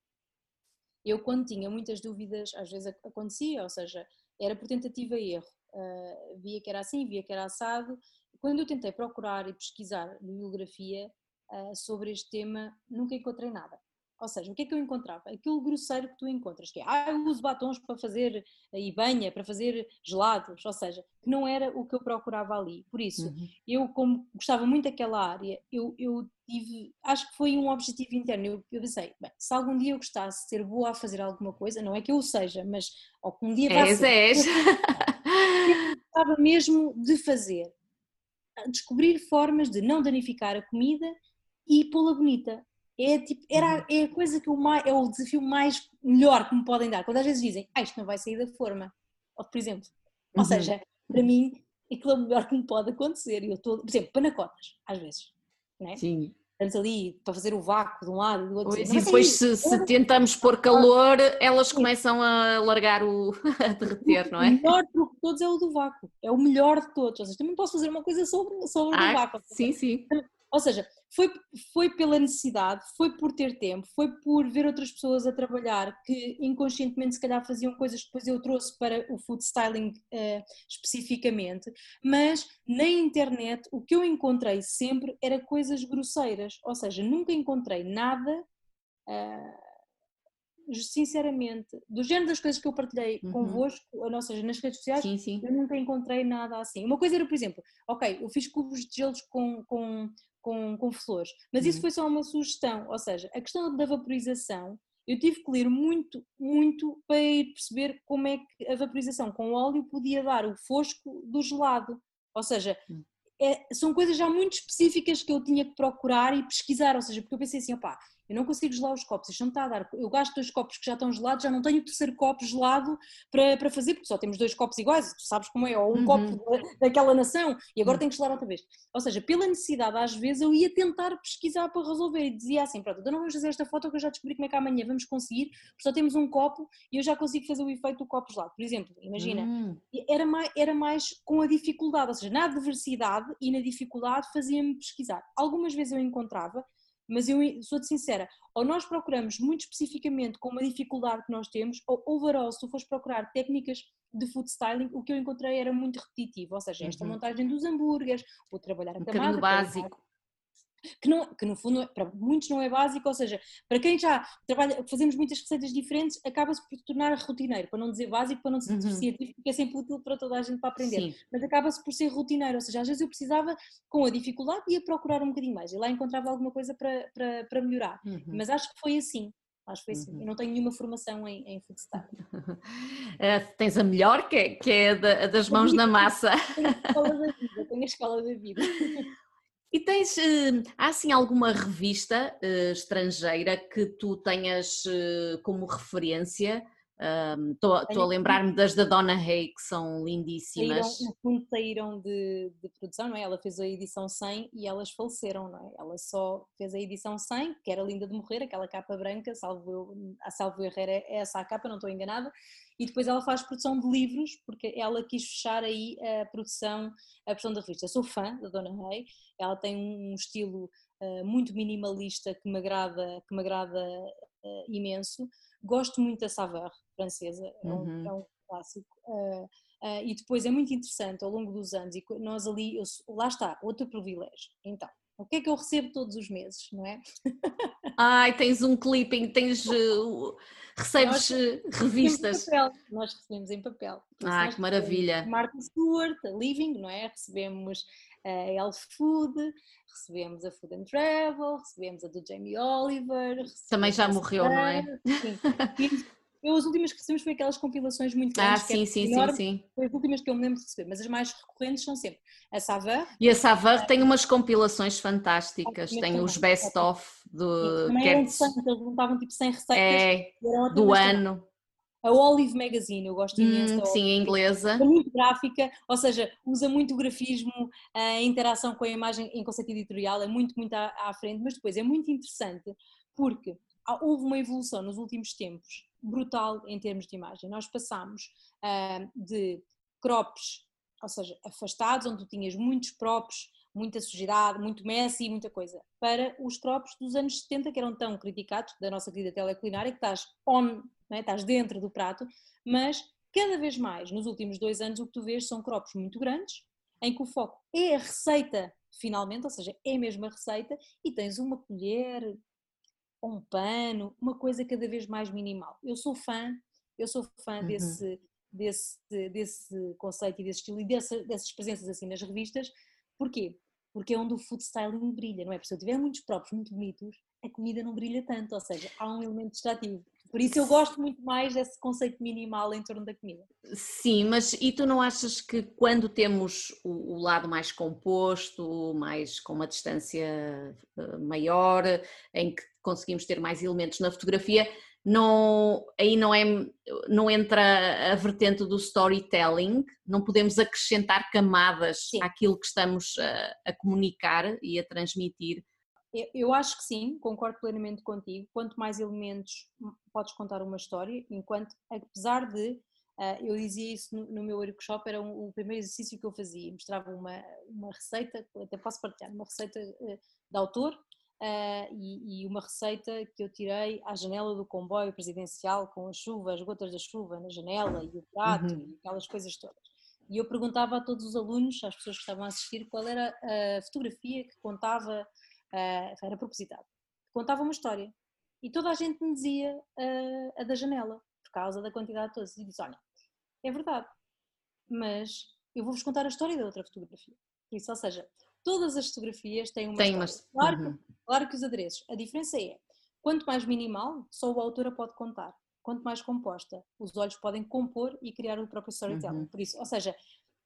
Eu quando tinha muitas dúvidas, às vezes acontecia, ou seja, era por tentativa e erro. Uh, via que era assim, via que era assado quando eu tentei procurar e pesquisar bibliografia uh, sobre este tema, nunca encontrei nada. Ou seja, o que é que eu encontrava? Aquilo grosseiro que tu encontras, que é, ah, eu uso batons para fazer eh, e banha, para fazer gelados, ou seja, que não era o que eu procurava ali. Por isso, uhum. eu como gostava muito daquela área, eu, eu tive, acho que foi um objetivo interno, eu, eu pensei, bem, se algum dia eu gostasse de ser boa a fazer alguma coisa, não é que eu o seja, mas ou que um dia és. eu gostava mesmo de fazer descobrir formas de não danificar a comida e pô-la bonita. É, tipo, era, uhum. é a coisa que o mais, é o desafio mais melhor que me podem dar. Quando às vezes dizem, ah, isto não vai sair da forma, ou, por exemplo. Ou uhum. seja, para mim, aquilo é o melhor que me pode acontecer. Eu estou, por exemplo, panacotas, às vezes. Não é? Sim. Estamos ali para fazer o vácuo de um lado e do outro. Pois, e depois, se, se, tentamos pôr calor, elas começam a largar o. a derreter, não é? O melhor truque de todos é o do vácuo. É o melhor de todos. Ou seja, também posso fazer uma coisa sobre, sobre ah, o vácuo. Sim, sim. Ou seja, foi, foi pela necessidade, foi por ter tempo, foi por ver outras pessoas a trabalhar que inconscientemente se calhar faziam coisas que depois eu trouxe para o food styling uh, especificamente, mas na internet o que eu encontrei sempre era coisas grosseiras, ou seja, nunca encontrei nada. Uh, sinceramente, do género das coisas que eu partilhei uhum. convosco, ou seja, nas redes sociais, sim, sim. eu nunca encontrei nada assim. Uma coisa era, por exemplo, ok, eu fiz cubos de gelos com, com, com, com flores. Mas uhum. isso foi só uma sugestão, ou seja, a questão da vaporização, eu tive que ler muito, muito para ir perceber como é que a vaporização com óleo podia dar o fosco do gelado. Ou seja, hum. é, são coisas já muito específicas que eu tinha que procurar e pesquisar, ou seja, porque eu pensei assim, opá, eu não consigo gelar os copos, isto não está a dar. Eu gasto dois copos que já estão gelados, já não tenho o terceiro copo gelado para, para fazer, porque só temos dois copos iguais, tu sabes como é, ou um uhum. copo daquela nação, e agora uhum. tenho que gelar outra vez. Ou seja, pela necessidade, às vezes eu ia tentar pesquisar para resolver e dizia assim: pronto, então não vamos fazer esta foto que eu já descobri como é que amanhã vamos conseguir, porque só temos um copo e eu já consigo fazer o efeito do copo gelado. Por exemplo, imagina, uhum. era, mais, era mais com a dificuldade, ou seja, na adversidade e na dificuldade fazia-me pesquisar. Algumas vezes eu encontrava mas eu sou-te sincera, ou nós procuramos muito especificamente com uma dificuldade que nós temos, ou overall, se tu fores procurar técnicas de food styling, o que eu encontrei era muito repetitivo, ou seja, esta uhum. montagem dos hambúrgueres, ou trabalhar a um camada. básico que, não, que no fundo é, para muitos não é básico, ou seja, para quem já trabalha, fazemos muitas receitas diferentes, acaba-se por tornar rotineiro, para não dizer básico, para não dizer uhum. científico, porque é sempre útil para toda a gente para aprender, Sim. mas acaba-se por ser rotineiro, ou seja, às vezes eu precisava, com a dificuldade, ia procurar um bocadinho mais, e lá encontrava alguma coisa para, para, para melhorar, uhum. mas acho que foi assim, Acho que foi assim. Uhum. Eu não tenho nenhuma formação em, em food style. Uh, tens a melhor, que é, que é da, das mãos na massa. Tenho a escola da vida, tenho a escola da vida. E tens, uh, há assim alguma revista uh, estrangeira que tu tenhas uh, como referência? Estou um, a lembrar-me das da Donna Hay, que são lindíssimas. Saíram, no fundo saíram de, de, produção, não é? Ela fez a edição 100 e elas faleceram, não é? Ela só fez a edição 100, que era linda de morrer, aquela capa branca, salvo a salvo erro é essa a capa, não estou enganada, e depois ela faz produção de livros, porque ela quis fechar aí a produção, a produção da revista. Eu sou fã da Donna Hay, ela tem um estilo uh, muito minimalista que me agrada, que me agrada uh, imenso. Gosto muito da Saveur, francesa, é um, uhum. é um clássico. Uh, uh, e depois é muito interessante ao longo dos anos, e nós ali, eu, lá está, outro privilégio. Então, o que é que eu recebo todos os meses, não é? Ai, tens um clipping, tens. Uh, recebes nós revistas. Nós recebemos em papel. Ah, que maravilha! Martin Stewart, a Living, não é? Recebemos a Health Food, recebemos a Food and Travel, recebemos a do Jamie Oliver. Também já morreu, não é? Sim. Eu, as últimas que recebemos foi aquelas compilações muito ah, grandes. Ah, sim, sim, enorme, sim, sim. Foi as últimas que eu me lembro de receber, mas as mais recorrentes são sempre a Saveur. E a Saveur tem umas compilações fantásticas, tem os best-of do. Também eram interessantes, eles juntavam tipo 100 receitas. É, do ano. A Olive Magazine, eu gosto imenso. Hum, sim, inglesa. É muito gráfica, ou seja, usa muito grafismo, a interação com a imagem em conceito editorial é muito, muito à, à frente, mas depois é muito interessante porque houve uma evolução nos últimos tempos brutal em termos de imagem. Nós passámos uh, de crops, ou seja, afastados, onde tu tinhas muitos props, muita sujidade, muito Messi e muita coisa, para os crops dos anos 70 que eram tão criticados, da nossa querida teleculinária, que estás on, é? estás dentro do prato, mas cada vez mais, nos últimos dois anos, o que tu vês são crops muito grandes, em que o foco é a receita finalmente, ou seja, é mesmo a receita, e tens uma colher, um pano, uma coisa cada vez mais minimal. Eu sou fã, eu sou fã uhum. desse, desse, desse conceito e desse estilo e dessa, dessas presenças assim nas revistas. Porquê? Porque é onde o food styling brilha, não é? Porque se eu tiver muitos próprios muito bonitos, a comida não brilha tanto, ou seja, há um elemento distrativo. Por isso eu gosto muito mais desse conceito minimal em torno da comida. Sim, mas e tu não achas que quando temos o, o lado mais composto, mais com uma distância eh, maior, em que conseguimos ter mais elementos na fotografia, não, aí não, é, não entra a vertente do storytelling, não podemos acrescentar camadas sim. àquilo que estamos a, a comunicar e a transmitir. Eu acho que sim, concordo plenamente contigo. Quanto mais elementos podes contar uma história, enquanto, apesar de, uh, eu dizia isso no, no, meu workshop, era um, o primeiro exercício que eu fazia, mostrava uma, uma receita, até posso partilhar, uma receita uh, de autor, Uh, e, e, uma receita que eu tirei à janela do comboio presidencial com a chuva, as gotas da chuva na janela e o prato uhum. e aquelas coisas todas. E eu perguntava a todos os alunos, às pessoas que estavam a assistir, qual era a fotografia que contava, uh, era propositado, que contava uma história. E toda a gente me dizia uh, a da janela, por causa da quantidade de todas. E disse: Olha, é verdade, mas eu vou-vos contar a história da outra fotografia. Por isso, ou seja, todas as fotografias têm uma Tem história. Claro, uhum. que, claro que os adereços. A diferença é, quanto mais minimal, só o autor a pode contar. Quanto mais composta, os olhos podem compor e criar o próprio storytelling. Uhum. Por isso, ou seja,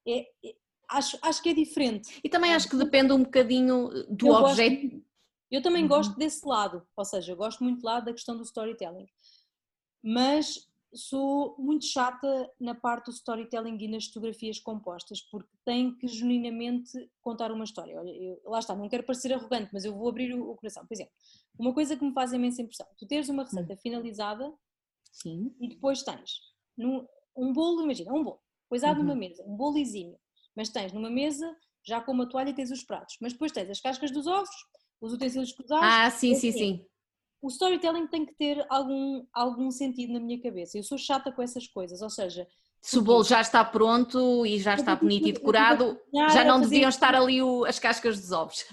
é, é, acho, acho que é diferente. E também acho que depende um bocadinho do eu objeto. Gosto, eu também uhum. gosto desse lado, ou seja, eu gosto muito do lado da questão do storytelling. Mas sou muito chata na parte do storytelling e nas fotografias compostas, porque tem que genuinamente contar uma história. Olha, eu, lá está, não quero parecer arrogante, mas eu vou abrir o, o, coração. Por exemplo, uma coisa que me faz imensa impressão: tu teres uma receita hum. finalizada Sim. e depois tens num, um bolo, imagina, um bolo, poisado uhum. numa mesa, um bolo exímio, mas tens numa mesa já com uma toalha e tens os pratos, mas depois tens as cascas dos ovos, os utensílios cruzados. Ah, sim, sim, sim o storytelling tem que ter algum, algum sentido na minha cabeça. Eu sou chata com essas coisas, ou seja, se o bolo já está pronto e já está bonito e decorado, já não deviam estar ali o, as cascas dos ovos.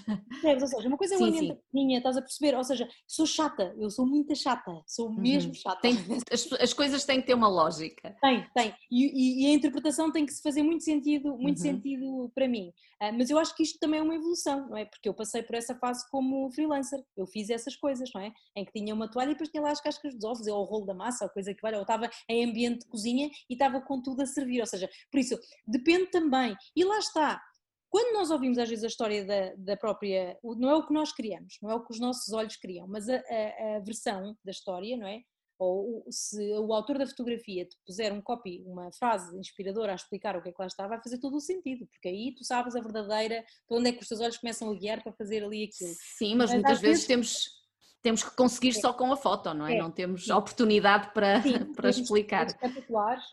ou seja, uma coisa é uma minha, estás a perceber? Ou seja, sou chata, eu sou muito chata, sou uhum. mesmo chata. Tem, as, as, coisas têm que ter uma lógica. Tem, tem. E, e, e, a interpretação tem que se fazer muito sentido, muito uhum. sentido para mim. Uh, mas eu acho que isto também é uma evolução, não é? Porque eu passei por essa fase como freelancer, eu fiz essas coisas, não é? Em que tinha uma toalha e depois tinha lá as cascas dos ovos, ou o rolo da massa, ou coisa que vale. Eu estava em ambiente de cozinha e estava com tudo a servir, ou seja, por isso depende também. E lá está, quando nós ouvimos às vezes a história da, da, própria, não é o que nós criamos, não é o que os nossos olhos criam, mas a, a, a versão da história, não é? Ou se o autor da fotografia te puser um copy, uma frase inspiradora a explicar o que é que lá está, vai fazer todo o sentido, porque aí tu sabes a verdadeira, de onde é que os teus olhos começam a guiar para fazer ali aquilo. Sim, mas, mas muitas vezes, vezes temos temos que conseguir é. só com a foto, não é? é. Não temos oportunidade para, Sim, para explicar. espetaculares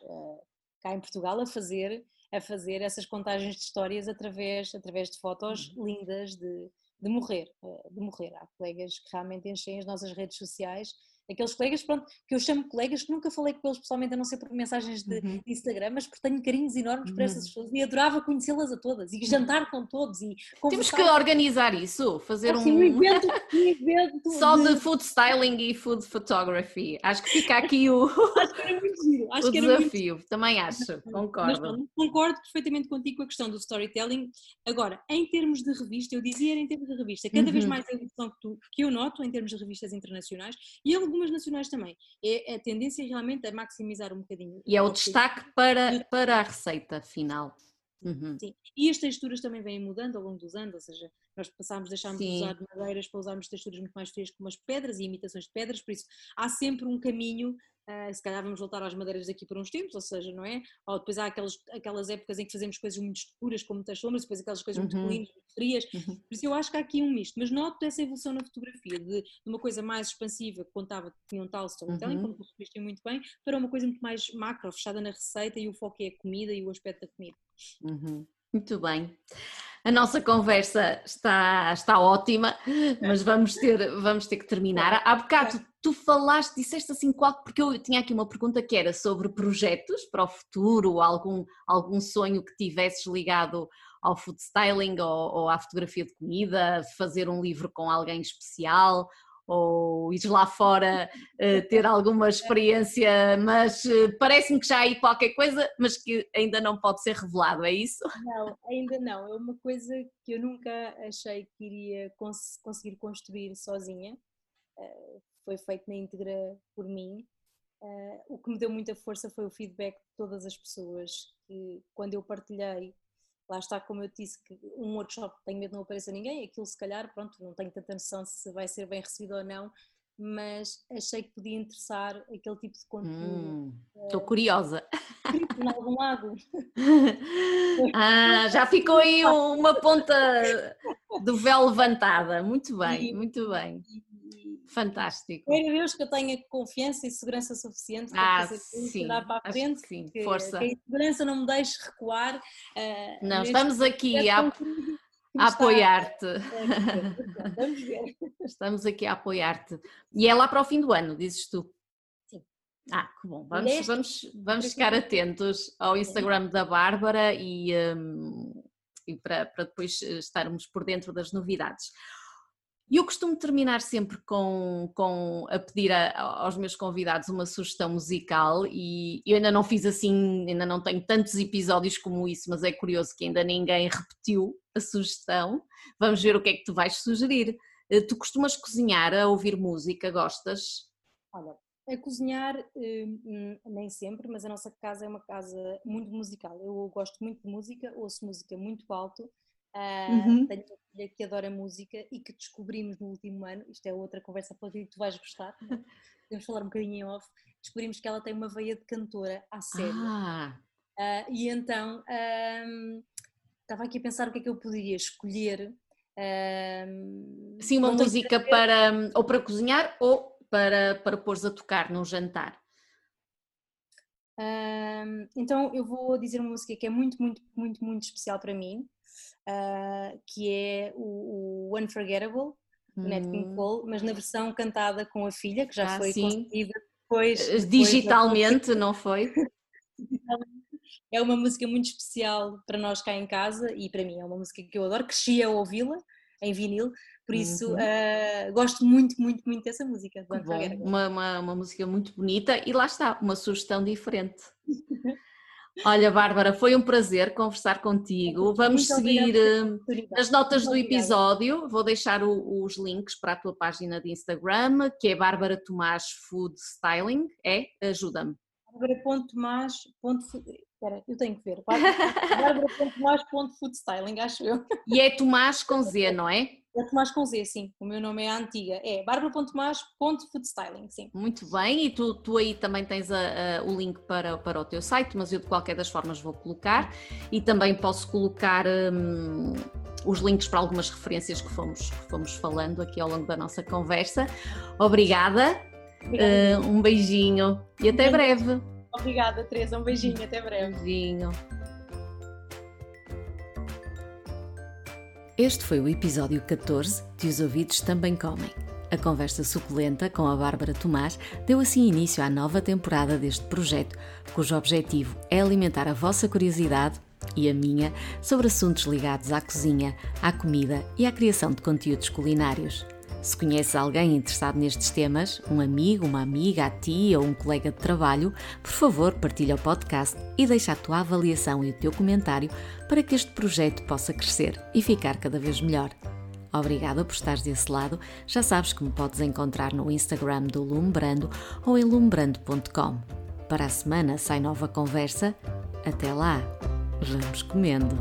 cá em Portugal a fazer a fazer essas contagens de histórias através, através de fotos uhum. lindas de, de morrer, eh, de morrer. Há colegas que realmente enchem as nossas redes sociais aqueles colegas, pronto, que eu chamo colegas que nunca falei com eles pessoalmente, a não ser por mensagens de, uhum. Instagram, mas porque tenho carinhos enormes uhum. por essas pessoas e adorava conhecê-las a todas e jantar com todos e Temos que organizar isso, fazer um... um evento, um evento só de... de... food styling e food photography. Acho que fica aqui o, acho que era muito giro. Acho o que era desafio. Muito... Também acho, concordo. Mas, concordo perfeitamente contigo com a questão do storytelling. Agora, em termos de revista, eu dizia em termos de revista, cada uhum. vez mais a evolução que, tu, que eu noto em termos de revistas internacionais e ele algumas nacionais também. É a tendência realmente a maximizar um bocadinho. E é o destaque para, para a receita final. Uhum. Sim, e as texturas também vêm mudando ao longo dos anos, ou seja, nós passámos, deixámos de usar madeiras para usarmos texturas muito mais frias como as pedras e imitações de pedras, por isso há sempre um caminho Uh, se calhar vamos voltar às madeiras daqui por uns tempos, ou seja, não é? Ou depois há aquelas, aquelas épocas em que fazemos coisas muito escuras, com muitas sombras, depois aquelas coisas uhum. muito clean, muito frias. Uhum. Por isso eu acho que há aqui um misto, mas noto essa evolução na fotografia, de, de uma coisa mais expansiva, que contava que tinha um tal storytelling, uhum. como tu referiste muito bem, para uma coisa muito mais macro, fechada na receita e o foco é a comida e o aspecto da comida. Uhum. Muito bem. A nossa conversa está, está ótima, mas vamos ter, vamos ter que terminar. Há bocado tu falaste, disseste assim, qual, porque eu tinha aqui uma pergunta que era sobre projetos para o futuro, algum, algum sonho que tivesses ligado ao food styling ou, ou à fotografia de comida, fazer um livro com alguém especial ou ir lá fora uh, ter alguma experiência, mas uh, parece-me que já há aí qualquer coisa, mas que ainda não pode ser revelado, é isso? Não, ainda não. É uma coisa que eu nunca achei que iria cons conseguir construir sozinha. Uh, foi feito na íntegra por mim. O que me deu muita força foi o feedback de todas as pessoas que, quando eu partilhei, lá está, como eu disse, que um workshop tenho medo de não apareça ninguém, aquilo se calhar, pronto, não tenho tanta noção se vai ser bem recebido ou não, mas achei que podia interessar aquele tipo de conteúdo. Estou hum, curiosa. Em algum lado. ah, já ficou aí uma ponta do véu levantada. Muito bem, muito bem. Fantástico. Primeiro Deus que eu tenha confiança e segurança suficiente para ah, fazer sim, dar para a frente. Sim, que, força. Que a segurança não me deixe recuar. Uh, não, estamos aqui a, a apoiar-te. Vamos ver. Estamos aqui a apoiar-te. E é lá para o fim do ano, dizes tu? Sim. Ah, que bom. Vamos, vamos, vamos ficar atentos ao Instagram da Bárbara e, um, e para, para depois estarmos por dentro das novidades. E eu costumo terminar sempre com, com a pedir a, aos meus convidados uma sugestão musical e eu ainda não fiz assim, ainda não tenho tantos episódios como isso, mas é curioso que ainda ninguém repetiu a sugestão. Vamos ver o que é que tu vais sugerir. Eh, tu costumas cozinhar, a ouvir música, gostas? Olha, a cozinhar hum, nem sempre, mas a nossa casa é uma casa muito musical. Eu gosto muito de música, ouço música muito alto uhum. Tenho uma filha que adora música e que descobrimos no último ano, isto é outra conversa para que tu vais gostar, podemos falar um bocadinho em off, descobrimos que ela tem uma veia de cantora à série. Ah. Uh, e então um, estava aqui a pensar o que é que eu poderia escolher. Um, Sim, uma música para ou para cozinhar ou para, para pôres a tocar num jantar. Um, então eu vou dizer uma música que é muito, muito, muito, muito especial para mim, uh, que é o, o Unforgettable, do Nat King hum. Cole, mas na versão cantada com a filha, que já ah, foi sim. concebida depois. Eh, digitalmente, depois não foi? é uma música muito especial para nós cá em casa e para mim é uma música que eu adoro, cresci a ouvi-la em vinil, por isso uhum. uh, gosto muito, muito, muito dessa música. Bom, uma, uma, uma música muito bonita e lá está, uma sugestão diferente. Olha, Bárbara, foi um prazer conversar contigo. Vamos Muito seguir as notas Muito do episódio. Vou deixar o, os links para a tua página de Instagram, que é Bárbara Tomás Food Styling. É? Ajuda-me. Bárbara.tomás. Espera, eu tenho que ver. Bárbara.tomás.foodstyling, acho eu. E é Tomás com Z, não é? É Tomás com Z, sim. O meu nome é a antiga. É bárbara.tomás.foodstyling, sim. Muito bem, e tu, tu aí também tens a, a, o link para, para o teu site, mas eu de qualquer das formas vou colocar. E também posso colocar hum, os links para algumas referências que fomos, que fomos falando aqui ao longo da nossa conversa. Obrigada, uh, um beijinho e até breve. Obrigada, Teresa. Um beijinho, até breve. Beijinho. Este foi o episódio 14 de Os Ouvidos Também Comem. A conversa suculenta com a Bárbara Tomás deu assim início à nova temporada deste projeto, cujo objetivo é alimentar a vossa curiosidade e a minha sobre assuntos ligados à cozinha, à comida e à criação de conteúdos culinários. Se conheces alguém interessado nestes temas, um amigo, uma amiga, a ti ou um colega de trabalho, por favor partilha o podcast e deixa a tua avaliação e o teu comentário para que este projeto possa crescer e ficar cada vez melhor. Obrigada por estares desse lado. Já sabes que me podes encontrar no Instagram do Lumbrando ou em lumbrando.com. Para a semana sai nova conversa. Até lá, vamos comendo!